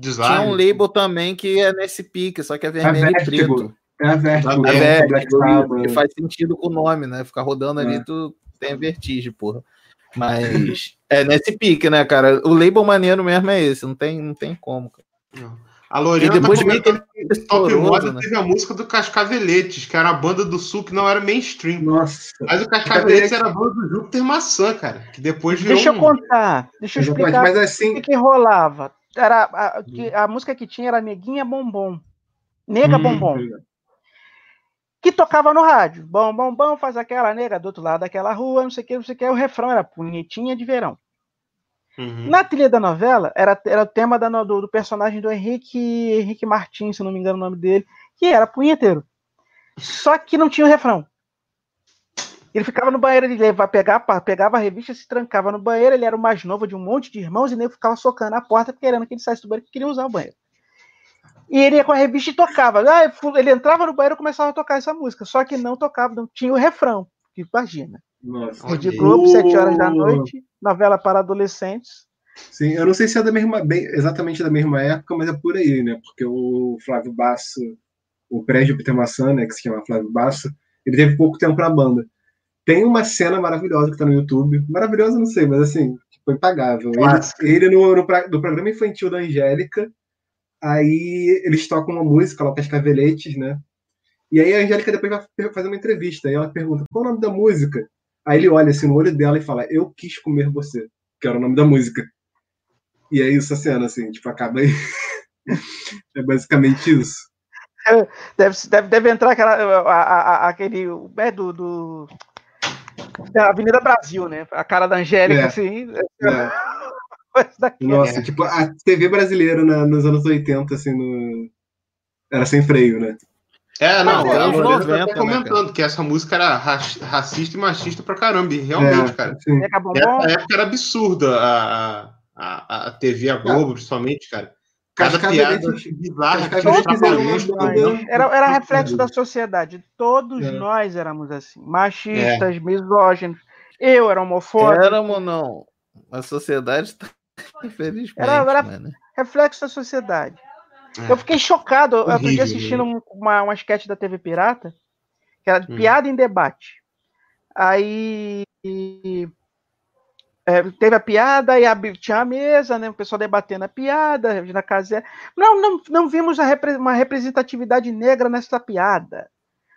Design. Tinha um label também que é nesse pique, só que é vermelho e Vertigo. preto. É a Vertigo. É é Vertigo, Black Que faz sentido com o nome, né? Ficar rodando ali, É. tu tem vertigem, porra. Mas é nesse pique, né, cara? O label maneiro mesmo é esse, não tem, não tem como. Cara. A Lorena E depois tá comentando Top Moda né? teve a música do Cascaveletes, que era a banda do Sul que não era mainstream. Nossa. Mas o Cascaveletes era a banda do Júpiter Maçã, cara. Que depois virou Deixa eu um- contar. Deixa eu explicar Mas o assim, que, que rolava. Era a, que- a música que tinha era Neguinha Bombom. Nega Hum. Bombom. Que tocava no rádio. Bom, bom, bom, faz aquela nega do outro lado daquela rua, não sei o que, não sei o que. O refrão era punhetinha de verão. Uhum. Na trilha da novela, era, era o tema da do, do personagem do Henrique, Henrique Martins, se não me engano o nome dele, que era punheteiro. Só que não tinha o refrão. Ele ficava no banheiro, ele levava, pegava, pegava a revista, se trancava no banheiro, ele era o mais novo de um monte de irmãos, e nem ficava socando a porta, querendo que ele saísse do banheiro, que queria usar o banheiro. E ele ia com a revista e tocava. Ele entrava no banheiro e começava a tocar essa música, só que não tocava, não tinha o refrão. Imagina. Nossa. Rede aí. Globo, 7 horas da Oh. noite, novela para adolescentes. Sim, eu não sei se é da mesma, bem, exatamente da mesma época, mas é por aí, né? Porque o Flávio Basso, o prédio Peter Maçã, né, que se chama Flávio Basso, ele teve pouco tempo na banda. Tem uma cena maravilhosa que tá no YouTube. Maravilhosa, não sei, mas assim, tipo, impagável. Ele, ele no, no, no programa infantil da Angélica, aí eles tocam uma música lá, o Cascaveletes, né? E aí a Angélica depois vai fazer uma entrevista, e ela pergunta, qual é o nome da música? Aí ele olha assim no olho dela e fala, Eu Quis Comer Você, que era o nome da música. E é isso a cena, assim, tipo, acaba aí. é basicamente isso. Deve, deve, deve entrar aquela, a- a- aquele. É do, do. Da Avenida Brasil, né? A cara da Angélica, É. assim. É. Nossa, tipo, a TV brasileira na- nos anos 80, assim, no... era sem freio, né? É, não, Mas é, anos 90, tá né, comentando que essa música era ra- racista e machista pra caramba. E realmente, é, cara. sim. Nessa época era absurda a, a, a, TV, a Globo, principalmente, cara. Cada piada bizarra que tinha Era, era reflexo da sociedade. Todos É. nós éramos assim. Machistas, misóginos. Eu era homofóbico. Éramos não. A sociedade tá. Infelizmente. Era- era- mano. Reflexo da sociedade. É. Eu fiquei chocado. Horrível, dia assistindo um- uma, uma sketch da TV Pirata, que era Hum. piada em debate. Aí é, teve a piada e abri- tinha a mesa, né? O pessoal debatendo a piada, na casa. Não, não, não vimos a repre- uma representatividade negra nessa piada.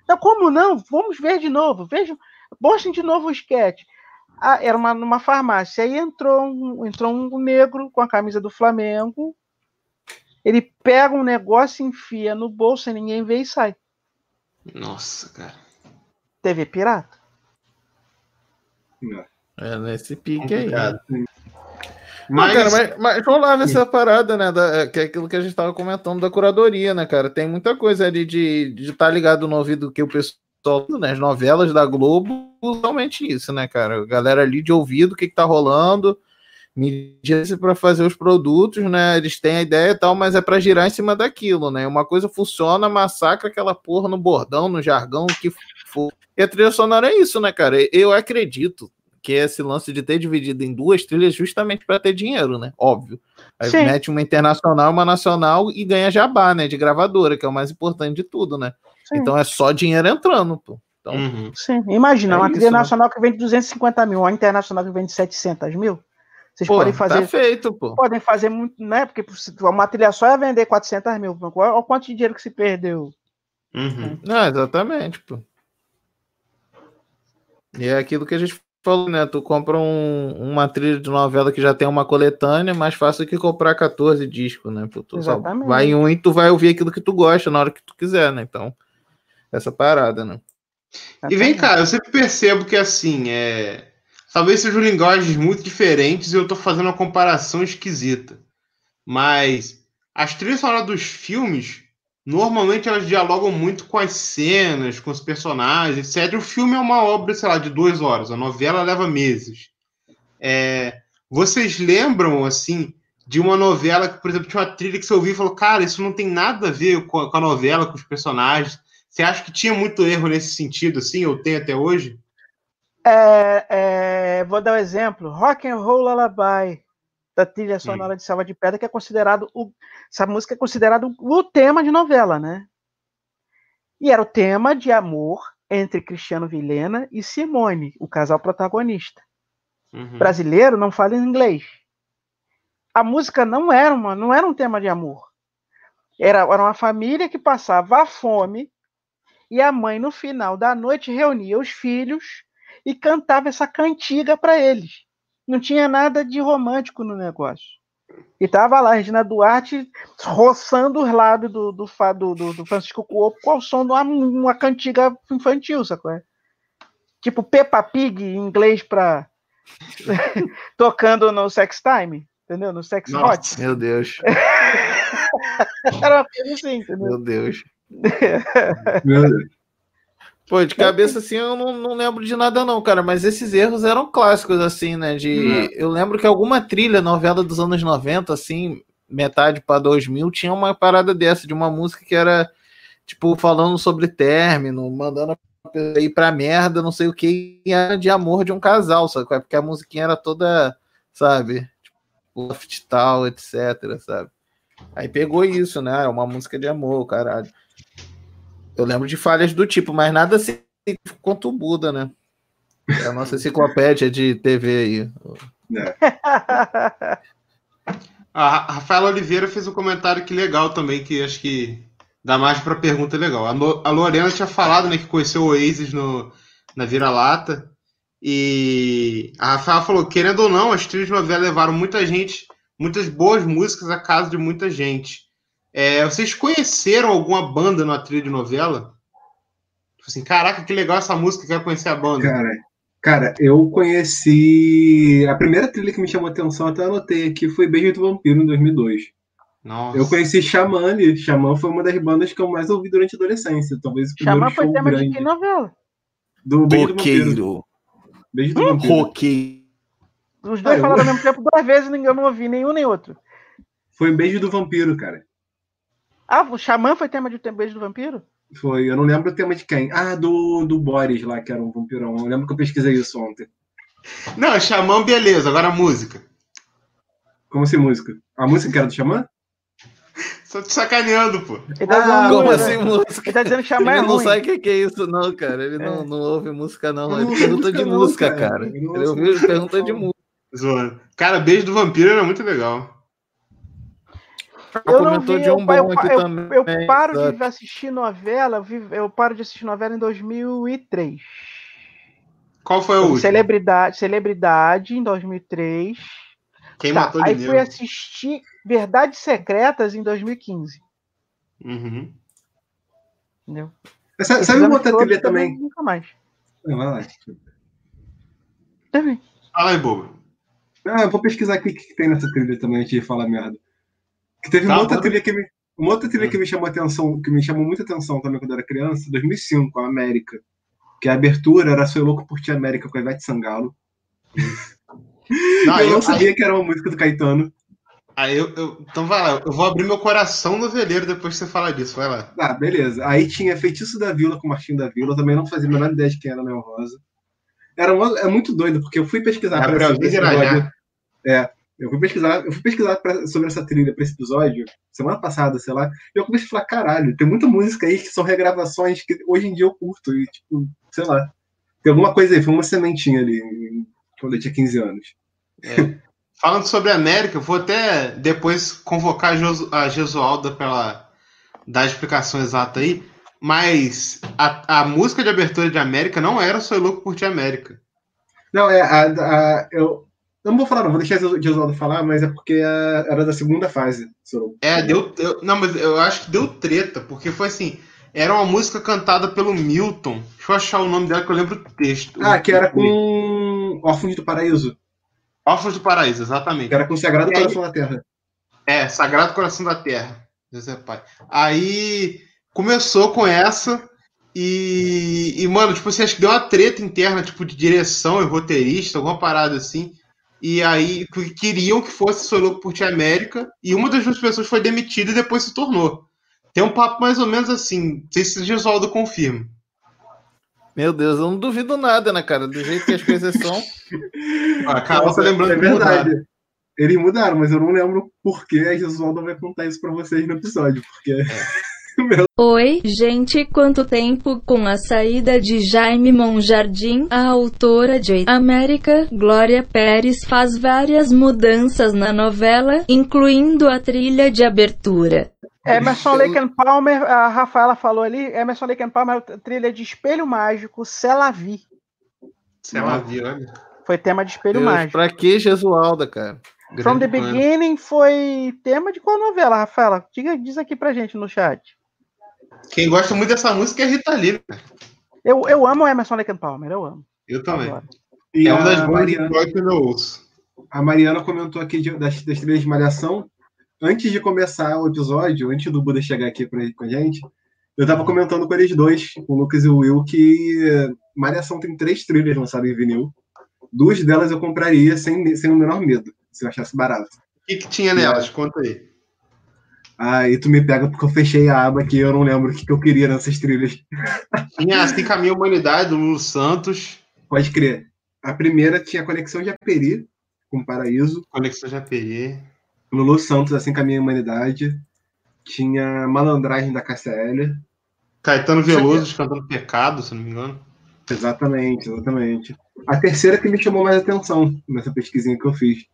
Não, como não? Vamos ver de novo. Vejam, mostrem de novo o sketch. Ah, era uma, numa farmácia. Aí entrou um, entrou um negro com a camisa do Flamengo. Ele pega um negócio, enfia no bolso e ninguém vê e sai. Nossa, cara. TV pirata. É nesse pique aí. Mas, Mas, cara, mas, mas rolava essa parada, né? da- que é aquilo que a gente tava comentando da curadoria, né, cara? Tem muita coisa ali de estar ligado no ouvido que o pessoal, né? As novelas da Globo, realmente isso, né, cara? A galera ali de ouvido, o que, que tá rolando, mídia para fazer os produtos, né? Eles têm a ideia e tal, mas é para girar em cima daquilo, né? Uma coisa funciona, massacra aquela porra no bordão, no jargão, o que for. E a trilha sonora é isso, né, cara? Eu acredito que é esse lance de ter dividido em duas trilhas justamente para ter dinheiro, né? Óbvio. Aí Sim. mete uma internacional, uma nacional e ganha jabá, né? De gravadora, que é o mais importante de tudo, né? Sim. Então é só dinheiro entrando, pô. Então, Uhum. Sim, imagina, É uma isso, trilha né? nacional que vende 250 mil, uma internacional que vende 700 mil. Vocês pô, podem fazer, tá feito, pô. podem fazer muito, né? Porque uma trilha só ia vender 400 mil. Olha o quanto de dinheiro que se perdeu. Uhum. Não, exatamente, pô. E é aquilo que a gente falou, né? Tu compra um- uma trilha de novela que já tem uma coletânea, mais fácil que comprar 14 discos, né? Pô, tu só Exatamente. vai em um e tu vai ouvir aquilo que tu gosta na hora que tu quiser, né? Então, essa parada, né? E vem cá, eu sempre percebo que assim, é. Talvez sejam linguagens muito diferentes e eu tô fazendo uma comparação esquisita. Mas as trilhas sonoras dos filmes, normalmente elas dialogam muito com as cenas, com os personagens, etc. O filme é uma obra, sei lá, de duas horas. A novela leva meses. É, vocês lembram, assim, de uma novela que, por exemplo, tinha uma trilha que você ouviu e falou, cara, isso não tem nada a ver com a, com a novela, com os personagens. Você acha que tinha muito erro nesse sentido, assim, ou tem até hoje? É, é, vou dar um exemplo. Rock and Roll Lullaby, da trilha sonora de Selva de Pedra, que é considerado o, essa música é considerado o tema de novela, né? E era o tema de amor entre Cristiano Vilhena e Simone, o casal protagonista. Uhum. brasileiro não fala inglês. A música não era, uma, não era um tema de amor. Era, era uma família que passava fome e a mãe, no final da noite, reunia os filhos e cantava essa cantiga para eles. Não tinha nada de romântico no negócio. E tava lá, Regina Duarte roçando os lábios do, do, do, do, do Francisco Cuoco com o som de uma, uma cantiga infantil, sacou? é? Tipo Peppa Pig em inglês para tocando no sex time, entendeu? No sex Nossa. hot. Meu Deus, Era uma coisa assim, entendeu? meu Deus. Meu Deus. Pô, de cabeça assim eu não, não lembro de nada não, cara, mas esses erros eram clássicos assim, né, de eu lembro que alguma trilha, novela dos anos 90 assim, metade para 2000, tinha uma parada dessa de uma música que era tipo falando sobre término, mandando a pessoa ir pra merda, não sei o que, e era de amor de um casal, sabe? Porque a musiquinha era toda, sabe, tipo, loft tal, etc, sabe? Aí pegou isso, né? Uma música de amor, caralho. Eu lembro de falhas do tipo, mas nada assim quanto o Buda, né? É a nossa enciclopédia de TV aí. A Ra- Rafaela Oliveira fez um comentário que legal também, que acho que dá mais para pergunta legal. A, a Lorena tinha falado né, que conheceu o Oasis no, na Vira-Lata. E a Rafaela falou: querendo ou não, as trilhas de novela levaram muita gente, muitas boas músicas à casa de muita gente. É, vocês conheceram alguma banda na trilha de novela? Tipo assim, caraca, que legal essa música, quero conhecer a banda. Cara, cara, eu conheci. A primeira trilha que me chamou a atenção, até anotei aqui, foi Beijo do Vampiro, em 2002. Nossa. Eu conheci Xamã, Xamã foi uma das bandas que eu mais ouvi durante a adolescência. Talvez o primeiro Chamar foi tema de grande que novela? do Beijo do Vampiro. Roqueiro. Beijo do Vampiro. Roqueiro. Os dois Ah, eu- falaram ao mesmo tempo duas vezes e eu não ouvi nenhum nem outro. Foi um beijo do vampiro, cara. Ah, o Xamã foi tema de Beijo do Vampiro? Foi, eu não lembro o tema de quem. Ah, do, do Boris lá, que era um vampirão. Eu lembro que eu pesquisei isso ontem. Não, Xamã, beleza. Agora a música. Como assim, música? A música que era do Xamã? Só te sacaneando, pô. Ele tá Ah, dizendo, Como né? assim, música? Ele tá dizendo que Xamã é Ele não ruim. sabe o que que é isso, não, cara. Ele não, É. não ouve música, não. Não Ele pergunta de não, música, cara. não Ele música, pergunta de não. música. Cara, Beijo do Vampiro era muito legal. Eu não vi, de eu, um eu, aqui eu, também. eu paro exato. de assistir novela, eu paro de assistir novela em 2003. Qual foi o último? Celebridade, Celebridade em 2003. Quem Tá, matou aí fui assistir Verdades Secretas em 2015. Uhum. Entendeu? Sabe, sabe uma outra todos trilha também, também? Nunca mais. Ah, vai lá. Também. Fala aí, bobo. Ah, eu vou pesquisar aqui o que que tem nessa trilha também antes de falar merda. Que teve uma Tá, outra manda. trilha que me. Uma outra trilha Hum. que me chamou atenção, que me chamou muita atenção também quando eu era criança, 2005, a América. Que a abertura era Sou Louco por Ti América com a Ivete Sangalo. Não, eu eu- não sabia que era uma música do Caetano. Aí eu, eu- então vai lá, eu vou abrir meu coração noveleiro depois que você falar disso, vai lá. Ah, beleza. Aí tinha Feitiço da Vila com Martinho da Vila. Eu também não fazia a menor ideia de quem era Neo Rosa. Era uma- é muito doido, porque eu fui pesquisar pra Gabriel esse, episódio. É, eu fui pesquisar, eu fui pesquisar pra- sobre essa trilha pra esse episódio, semana passada, sei lá, e eu comecei a falar, caralho, tem muita música aí que são regravações que hoje em dia eu curto, e tipo, sei lá. Tem alguma coisa aí, foi uma sementinha ali, quando eu tinha 15 anos. Falando sobre a América, eu vou até depois convocar a, Josu, a Jesualda para dar a explicação exata aí, mas a, a música de abertura de América não era Sou Louco por Ti América. Não, é, a, a- eu, eu não vou falar, não, vou deixar o Gesualdo falar, mas é porque a- era da segunda fase. É, deu. eu- não, mas eu acho que deu treta, porque foi assim. Era uma música cantada pelo Milton. Deixa eu achar o nome dela que eu lembro o texto. Ah, que era com Órfãos do Paraíso, Órfãos do Paraíso, exatamente. que era com Sagrado aí- Coração da Terra. É, Sagrado Coração da Terra. Deus é Pai. Aí começou com essa. E, e, mano, tipo assim, acho que deu uma treta interna, tipo, de direção e roteirista, alguma parada assim. E aí que queriam que fosse Sou Louco por Ti América. E uma das duas pessoas foi demitida e depois se tornou. Tem um papo mais ou menos assim. Não sei se o Gesualdo confirma. Meu Deus, eu não duvido nada, né, cara? Do jeito que as coisas são. Ah, Nossa, tá lembrando é que verdade. mudaram. Eles mudaram, mas eu não lembro por que a Jesualdo vai contar isso pra vocês no episódio, porque. Oi, gente, quanto tempo com a saída de Jaime Monjardim, a autora de América, Glória Pérez faz várias mudanças na novela, incluindo a trilha de abertura. Emerson Lake and Palmer, a Rafaela falou ali, Emerson Lake and Palmer, trilha de Espelho Mágico, Celavi. Se ela viu, olha. Foi tema de Espelho Deus, Mágico. pra que Jesualda, cara? From the Grande. Beginning foi tema de qual novela, Rafaela? Diga, diz aqui pra gente no chat. Quem gosta muito dessa música é a Rita Lee. Eu, eu amo o Emerson Lake and Palmer, eu amo. Eu também. E É uma das rock que eu ouço. a Mariana comentou aqui de- das, das trilhas de Malhação. Antes de começar o episódio, antes do Buda chegar aqui pra, com a gente, eu tava comentando com eles dois, com o Lucas e o Will, que Malhação tem três trilhas lançadas em vinil. Duas delas eu compraria sem, sem o menor medo, se eu achasse barato. O que, que tinha nelas? Conta aí. Aí tu me pega porque eu fechei a aba aqui eu não lembro o que, que eu queria nessas trilhas. Tinha Assim Caminha a Humanidade, do Lulu Santos, Pode crer. A primeira tinha Conexão de Aperi, com Paraíso. Conexão JPE. Lulu Santos, Assim Caminha a Humanidade. Tinha Malandragem da KCL. Caetano Veloso cantando Pecado, se não me engano. Exatamente, exatamente. A terceira que me chamou mais atenção nessa pesquisinha que eu fiz.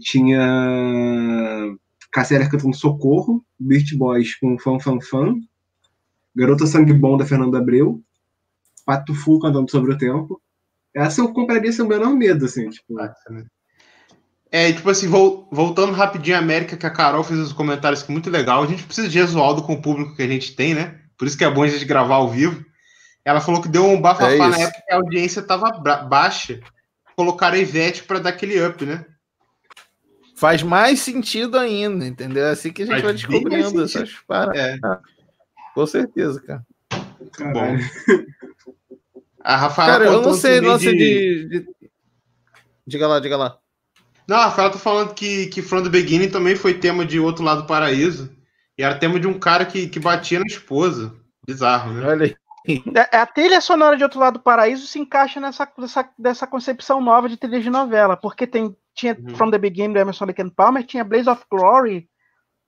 Tinha KCL cantando Socorro, Beast Boys com Fan Fan Fan, Garota Sangue Bom da Fernanda Abreu, Pato Fu cantando Sobre o Tempo. Essa eu compraria sem o menor medo, assim, tipo. É, tipo assim, vol- voltando rapidinho à América, que a Carol fez os comentários que é muito legal. A gente precisa de Gesualdo com o público que a gente tem, né? Por isso que é bom a gente gravar ao vivo. Ela falou que deu um bafafá É na época que a audiência tava baixa. Colocaram a Ivete pra dar aquele up, né? Faz mais sentido ainda, entendeu? É assim que a gente Faz vai descobrindo essas paradas. É. Com certeza, cara. Caralho. A Rafaela Cara, eu não sei, de... de- Diga lá, diga lá. Não, a Rafaela tá falando que, que From the Beginning também foi tema de Outro Lado do Paraíso. E era tema de um cara que, que batia na esposa. Bizarro, né? Olha aí. É, A trilha sonora de Outro Lado do Paraíso se encaixa nessa, nessa, dessa concepção nova de trilha de novela, porque tem, tinha Uhum. From the Beginning do Emerson Lake and Palmer, tinha Blaze of Glory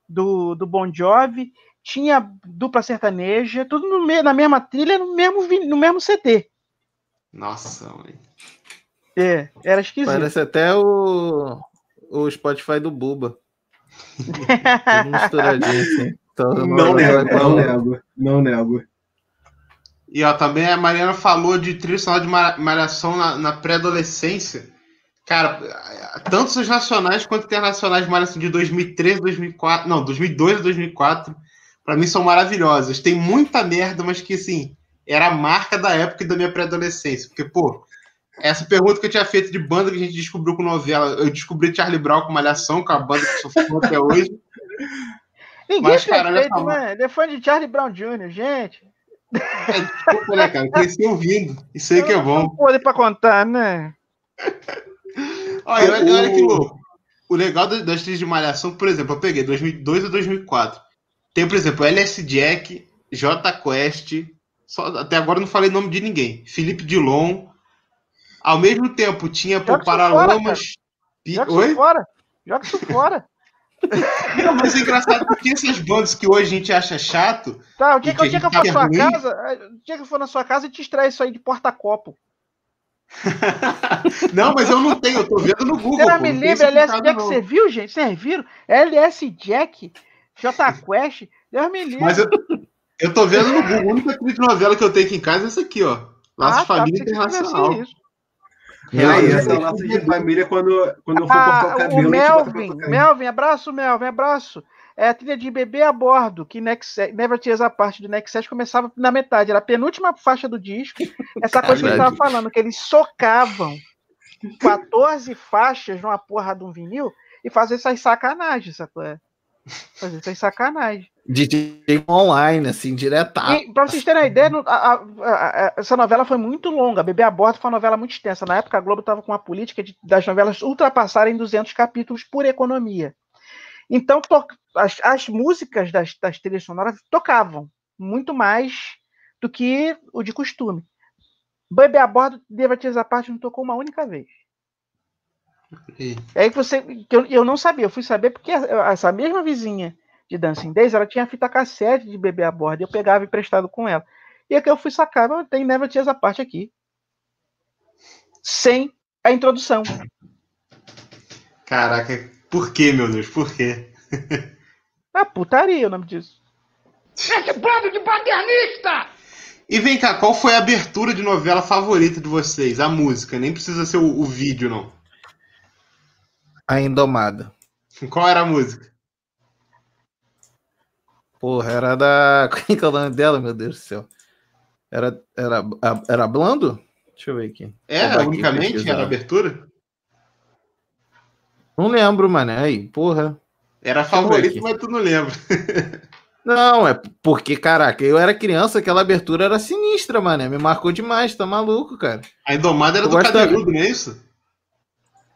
do, do Bon Jovi, tinha dupla sertaneja, tudo no na mesma trilha, no mesmo, no mesmo CD. Nossa, mãe. É, era esquisito. Parece até o, o Spotify do Buba. Misturadinho assim. Então, Não nego, igual- não nego, não nego. E ó, também a Mariana falou de trilha sonora de ma- malhação na, na pré-adolescência. Cara, tanto os nacionais quanto internacionais de malhação de 2013, 2004, não, 2002 a 2004, pra mim são maravilhosas. Tem muita merda, mas que assim, era a marca da época e da minha pré-adolescência. Porque, pô, essa pergunta que eu tinha feito de banda que a gente descobriu com novela, eu descobri Charlie Brown com Malhação, com a banda que eu sou fã até hoje. Ninguém Mas, é cara, olha só, né? Ele é fã de Charlie Brown Jr., gente. É, desculpa, né, cara? Eu cresci ouvindo. Isso aí que é bom. Não pode pra contar, né? Olha, olha, olha que O- louco. O legal das, trilhas de malhação, por exemplo, eu peguei 2002 a 2004. Tem, por exemplo, LS Jack, J Quest, só, até agora eu não falei nome de ninguém. Felipe Dilon. Ao mesmo tempo, tinha por Paralamas. Joga Oi? isso fora. Joga isso fora. Não, mas é engraçado porque essas bandas que hoje a gente acha chato. Tá, o dia E que, que que eu a for na sua casa, eh, o dia que eu for na sua casa e te extrai isso aí de porta-copo. Não, mas eu não tenho, eu tô vendo no Google. Você não pô, me livre, esse LS Jack, não. você viu, gente? Vocês viram? LS Jack, J Quest, Deus me livre. Mas eu, eu tô vendo no Google. A única trilha de novela que eu tenho aqui em casa é essa aqui, ó. Laços de Família pensei que você Internacional. fizesse isso. Aí, Não, essa eu- laço de família, quando, quando eu for cortar o Ah, cabelo, o Melvin. Melvin, abraço, Melvin, abraço. É a trilha de Bebê a Bordo, que Next, Never Tears a parte do Next começava na metade, era a penúltima faixa do disco. Essa coisa que ele Caralho. tava falando, que eles socavam 14 faixas numa porra de um vinil e fazer essas sacanagens, sacou? É? Fazer essas sacanagens. DJ online, assim, diretaço. E, pra vocês terem uma ideia, a- a- a- a- essa novela foi muito longa. Bebê a Bordo foi uma novela muito extensa. Na época, a Globo estava com uma política de- das novelas ultrapassarem 200 capítulos por economia. Então, as, as músicas das, das trilhas sonoras tocavam muito mais do que o de costume. Bebê a Bordo, Deva Tia parte não tocou uma única vez. Ih, É que você. Que eu, eu não sabia, eu fui saber porque a- essa mesma vizinha de Dancing Days, ela tinha fita cassete de bebê a bordo, e eu pegava emprestado com ela. E é que eu fui sacar, mas tem Never Tears a parte aqui. Sem a introdução. Caraca, por que, meu Deus? Por quê? Ah, putaria o nome disso. E vem cá, qual foi a abertura de novela favorita de vocês? A música, nem precisa ser o, o vídeo, não. A Indomada. Qual era a música? Porra, era da. Quem que é o nome dela, meu Deus do céu? Era, era, era Blando? Deixa eu ver aqui. É, unicamente era a abertura? Não lembro, mano. Aí, porra. Era a aqui. mas tu não lembra. Não, é porque, caraca, eu era criança, aquela abertura era sinistra, mano. Me marcou demais, tá maluco, cara. A Indomada era Eu do da- Cadeirudo, não é isso?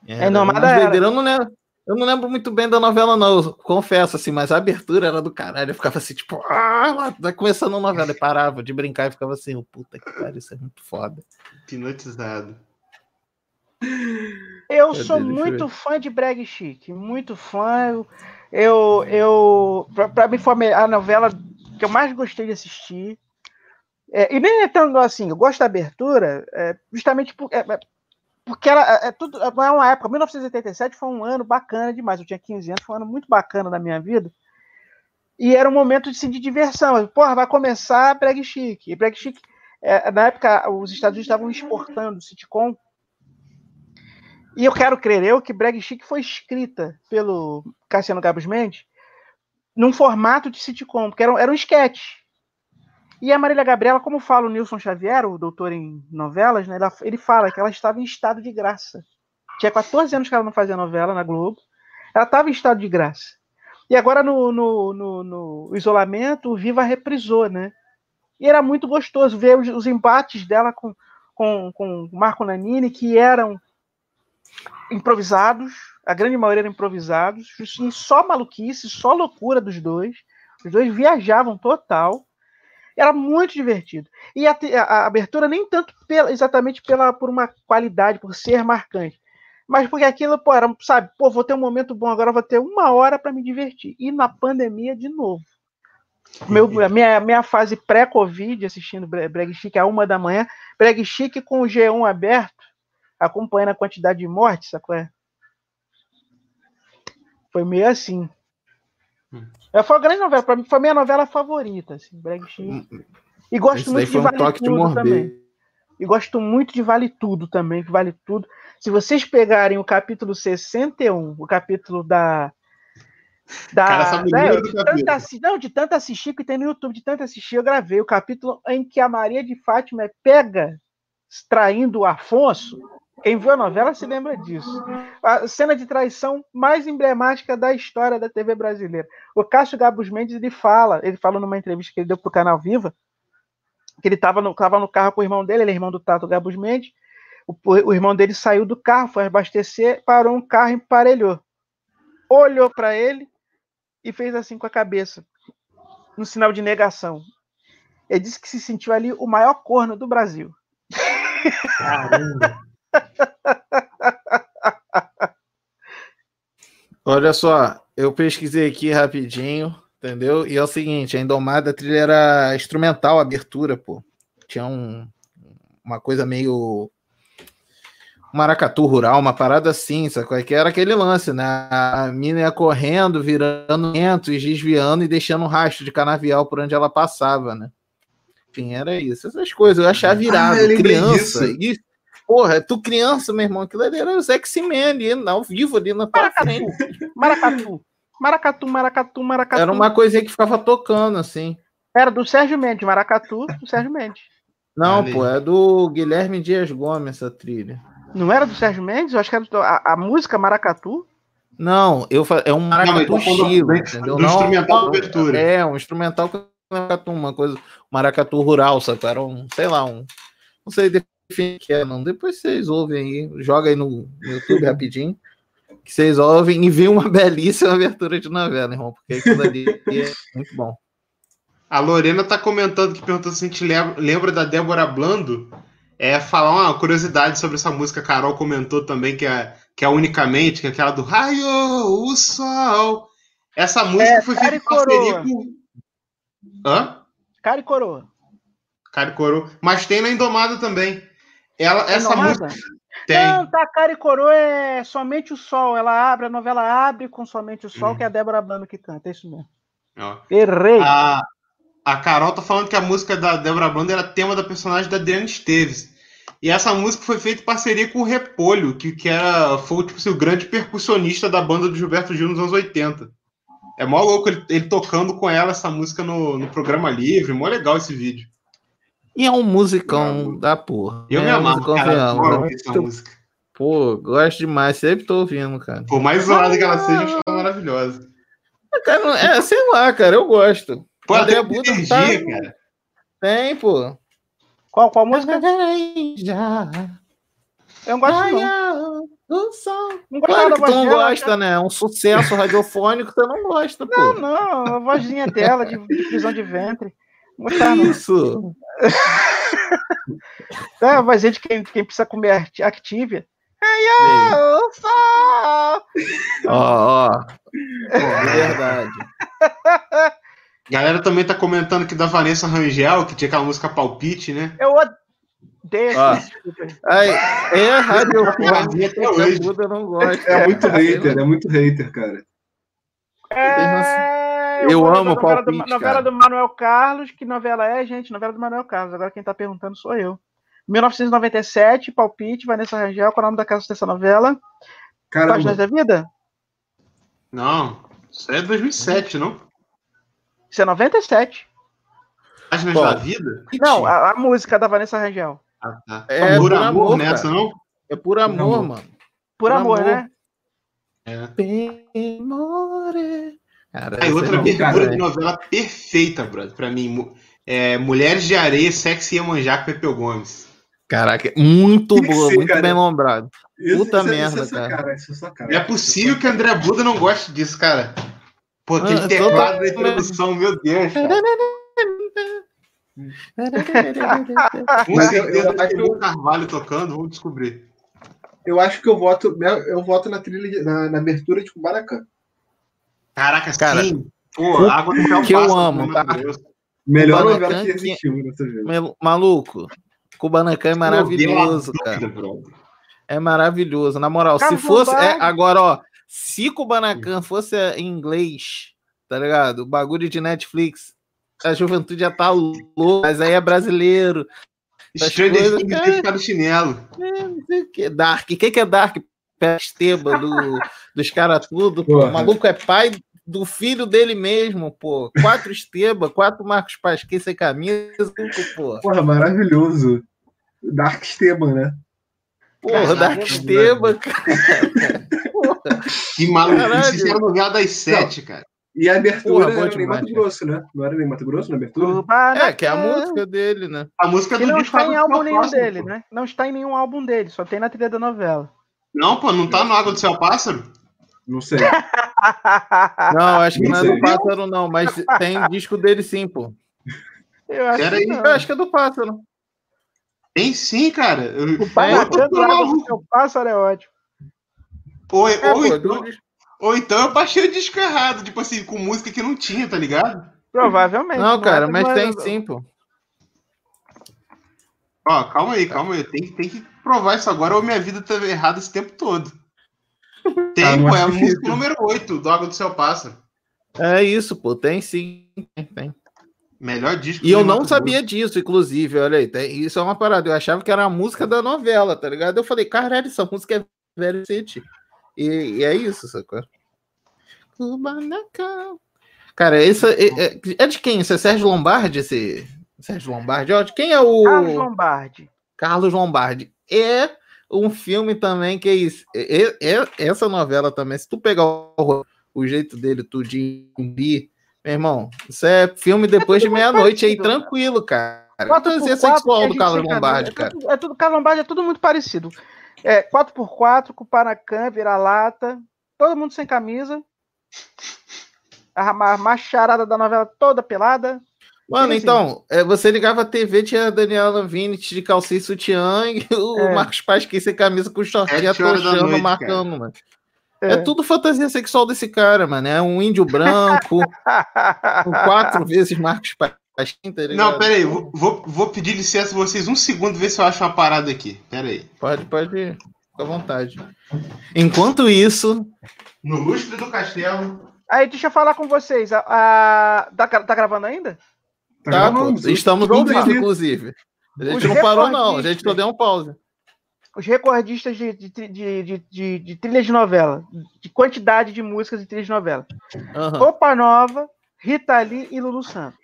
Era Indomada umas era. Eu não lembro. Eu não lembro muito bem da novela, não, eu confesso, assim, mas a abertura era do caralho. Eu ficava assim, tipo, ah, lá, tá começando a novela. E parava de brincar e ficava assim, puta que pariu, isso é muito foda. Hipnotizado. Eu Cadê? sou Deixa eu muito fã de Brag Chic, muito fã. Eu, eu, pra, pra mim foi a novela que eu mais gostei de assistir. É, e nem é tanto assim, eu gosto da abertura, é, justamente por, é, é, porque ela é, é tudo, é uma época, 1987 foi um ano bacana demais. Eu tinha 15 anos, foi um ano muito bacana na minha vida. E era um momento assim, de diversão. Porra, vai começar Brag Chic. E Brag Chic, é, na época, os Estados Unidos estavam exportando sitcom e eu quero crer eu que Brag Chic foi escrita pelo Cassiano Gabos Mendes num formato de sitcom, porque era, era um sketch. E a Marília Gabriela, como fala o Nilson Xavier, o doutor em novelas, né, ela- ele fala que ela estava em estado de graça. Tinha 14 anos que ela não fazia novela na Globo. Ela estava em estado de graça. E agora no, no, no- no isolamento, o Viva reprisou, né? E era muito gostoso ver os, os embates dela com, com, com Marco Nanini, que eram improvisados, a grande maioria eram improvisados, e só maluquice, só loucura dos dois. Os dois viajavam total. Era muito divertido. E a, a- abertura nem tanto pela- exatamente pela, por uma qualidade, por ser marcante, mas porque aquilo, pô, era, sabe, pô, vou ter um momento bom agora, vou ter uma hora para me divertir. E na pandemia, de novo. Meu, a minha, minha fase pré-Covid, assistindo Bre- Breg Chic a uma da manhã, Breg Chic com o G1 aberto, acompanhando a quantidade de mortes, sacou? É? Foi meio assim. Hum. É, Foi a grande novela, pra mim, foi a minha novela favorita, assim, Breg Chic. E gosto Esse muito de um Vale toque de Tudo também. E gosto muito de Vale Tudo também, que Vale Tudo. Se vocês pegarem o capítulo 61, o capítulo da. Da, Cara, né, do de tanto capítulo. assi- não, de tanto assistir que tem no YouTube, de tanto assistir, eu gravei o capítulo em que a Maria de Fátima é pega traindo o Afonso. Quem viu a novela se lembra disso. A cena de traição mais emblemática da história da TV brasileira. O Cássio Gabus Mendes ele fala, ele falou numa entrevista que ele deu pro canal Viva, que ele estava no, tava no carro com o irmão dele, ele é irmão do Tato Gabus Mendes. O, o irmão dele saiu do carro, foi abastecer, parou um carro e emparelhou. Olhou para ele e fez assim com a cabeça, no sinal de negação. Ele disse que se sentiu ali o maior corno do Brasil. Olha só, eu pesquisei aqui rapidinho, entendeu? E é o seguinte, a Indomada a trilha era instrumental, a abertura, pô. Tinha um, uma coisa meio maracatu rural, uma parada assim, sacou? Que era aquele lance, né? A mina ia correndo, virando lento e desviando e deixando um rastro de canavial por onde ela passava, né? Enfim, era isso. Essas coisas, eu achava virado, Ah, eu criança. disso. E, porra, tu criança, meu irmão, aquilo ali era o Sexy Man ali, ao vivo ali na tua frente. Maracatu. Maracatu, maracatu, maracatu. Era uma coisinha que ficava tocando, assim. Era do Sérgio Mendes, maracatu do Sérgio Mendes. Não, aí. pô, é do Guilherme Dias Gomes essa trilha. Não era do Sérgio Mendes? Eu acho que era do, a, a música Maracatu. Não, eu fa... é um maracatu Não, do- entendeu? do Não, instrumental não, abertura. É, um instrumental com maracatu, uma coisa, maracatu rural, sabe? Era um, sei lá, um, não sei o que é, não. Depois vocês ouvem aí, joga aí no, YouTube rapidinho, que vocês ouvem e vê uma belíssima abertura de novela, irmão, porque aquilo ali é muito bom. A Lorena tá comentando que perguntou se a gente lembra, da Débora Blando. É falar uma curiosidade sobre essa música. A Carol comentou também que é, que é unicamente, que é aquela do Raio, o Sol. Essa música É, foi feita em parceria coroa. com. Hã? Cara e coroa. Cara e coroa. Mas tem na Indomada também. Ela, Tem essa música. Tem. Não, tá, cara e coroa é somente o sol. Ela abre, a novela abre com somente o sol, Hum. que é a Débora Blando que canta. É isso mesmo. Ó. Errei. A, a Carol tá falando que a música da Débora Blando era tema da personagem da Adriana Esteves. E essa música foi feita em parceria com o Repolho, que, que era, foi tipo, assim, o grande percussionista da banda do Gilberto Gil nos anos 80. É mó louco ele, ele tocando com ela essa música no, no programa livre, mó legal esse vídeo. E é um musicão da porra. Eu é me amarro, cara, adoro né? ouvir essa música. Pô, gosto demais, sempre tô ouvindo, cara. Por mais zoada que ela seja, acho ela maravilhosa. Cara, não- é, sei lá, cara, eu gosto. Pô, ela Até tem Buda energia, tá- cara. Tem, pô. Qual, qual música? Já. Eu não gosto, não. Sol. Não gostava Claro que tu não gosta, né? É um sucesso radiofônico, você não gosta, pô. Não, não, a vozinha dela, de prisão de ventre. Não. Isso. É vozinha de quem, quem precisa comer Act- Activia. Ei, Eu sou... Ó, ó. É verdade. A galera também tá comentando que da Vanessa Rangel, que tinha aquela música Palpite, né? Eu odeio. Aí, é radiofônico, Até hoje. a Buda não gosta. É muito hater, é muito hater, cara. É, Eu vou amo novela, do, palpite, novela cara. do Manuel Carlos. Que novela é, gente? Novela do Manuel Carlos. Agora quem tá perguntando sou eu. 1997, Palpite, Vanessa Rangel. Qual é o nome da casa dessa novela? Páginas Caramba, da Vida? Não, isso é 2007, não? Isso é 97. Páginas Qual? da Vida? Não, a, a música da Vanessa Rangel. Ah, tá. É, por por amor, amor, nessa, não? É por amor, amor. mano. Por, Por amor, amor. né? É. Amore. Cara, outra é abertura boa, de né? novela perfeita, brother, pra mim. É, Mulheres de Areia, Sexy e Iemanjá com Pepeu Gomes. Caraca, muito que boa, ser, muito cara. bem lembrado. Puta isso- merda, isso é cara. Isso é sua cara. Não é possível que André Buda não goste disso, cara. Pô, aquele Ah, teclado da introdução, meu Deus, cara. Com certeza que o eu- Carvalho tocando, vamos descobrir. Eu acho que eu voto, eu voto na trilha, na, na abertura de Kubanacan. Caraca, Cara, sim. Pô, água do céu que eu amo, tá? Melhor Kubanacan novela que que- existiu nessa vida. Maluco, Kubanacan é maravilhoso, Deus, cara. É maravilhoso. Na moral, se fosse. é, agora, ó. Se Kubanacan fosse em inglês, tá ligado? O bagulho de Netflix, a juventude já tá louca, mas aí é brasileiro. Stranger Things cara. tem ficado chinelo. Não sei o que. Dark. O que, que é Dark? Pé Esteba do, dos caras tudo. Pô. O maluco é pai do filho dele mesmo, pô. Quatro Esteba, quatro Marcos Pasquim sem camisa, pô. Porra, maravilhoso. Dark Esteban, né? Porra, Dark Esteba, cara. Porra. Que maluco. Caralho. Isso era novela das sete, cara. E a abertura Porra, era nem Mato. Grosso, né? Não era nem Mato Grosso na abertura? É, que é a música dele, né? A música Que do não está em álbum nenhum Pássaro, dele, pô. né? Não está em nenhum álbum dele, só tem na trilha da novela. Não, pô, não tá no Água do Céu Pássaro? Não sei. Não, acho que não é Não do Pássaro, não, mas tem disco dele sim, pô. Eu acho Pera que aí. não. Eu acho que é do Pássaro. Tem sim, cara. Eu, O pai É, bacana do. Seu Pássaro é ótimo. Ou, É, ou, pô, então, do- ou então eu baixei o disco errado, tipo assim, com música que não tinha, tá ligado? Provavelmente. Não, cara, é- mas é- tem sim, pô. Ó, calma aí, calma aí. Tem, que- tem que provar isso agora ou minha vida tava errada esse tempo todo. Tem, Ah, é é a música número 8 do Água do Céu Pássaro. É isso, pô, tem sim. Tem, tem. Melhor disco E eu não sabia disso, inclusive, olha aí, tem- isso é uma parada. Eu achava que era a música da novela, tá ligado? Eu falei, caralho, essa música é velho city. E, e é isso, sacou? Cara, esse é, é- é de quem? Isso é Sérgio Lombardi? Esse... Sérgio Lombardi? Ó, de quem é o. Carlos Lombardi. Carlos Lombardi. É um filme também que é isso. É, é- essa novela também, se tu pegar o, o jeito dele, tudinho, bi, meu irmão, isso é filme depois de tudo meia-noite aí, tranquilo, cara. Quatro por quatro, sexual do Carlos Lombardi, é cara. É tudo, Carlos Lombardi é tudo muito parecido. É 4x4, com Panacan, vira-lata, todo mundo sem camisa. A, a macharada da novela toda pelada. Mano, então, é, você ligava a TV, tinha a Daniela Vinicius de calcinha e sutiã e o É. Marcos Pasquim sem camisa com atochando, noite, marcando, mano. É. tudo fantasia sexual desse cara, mano. É um índio branco, com quatro vezes Marcos Pasquim, tá ligado? Não, pera aí, vou, vou, pedir licença a vocês um segundo, ver se eu acho uma parada aqui. Pera aí. Pode, pode ir. Fica à vontade. Enquanto isso, No lustre do castelo. Aí, deixa eu falar com vocês. A, a- tá, tá gravando ainda? Tá tá, estamos vivo, aqui. inclusive. A gente Os não parou, não. A gente só deu um pause. Os recordistas de, de, de, de, de, de trilha de novela. De quantidade de músicas de trilha de novela. Aham. Roupa Nova, Rita Lee e Lulu Santos.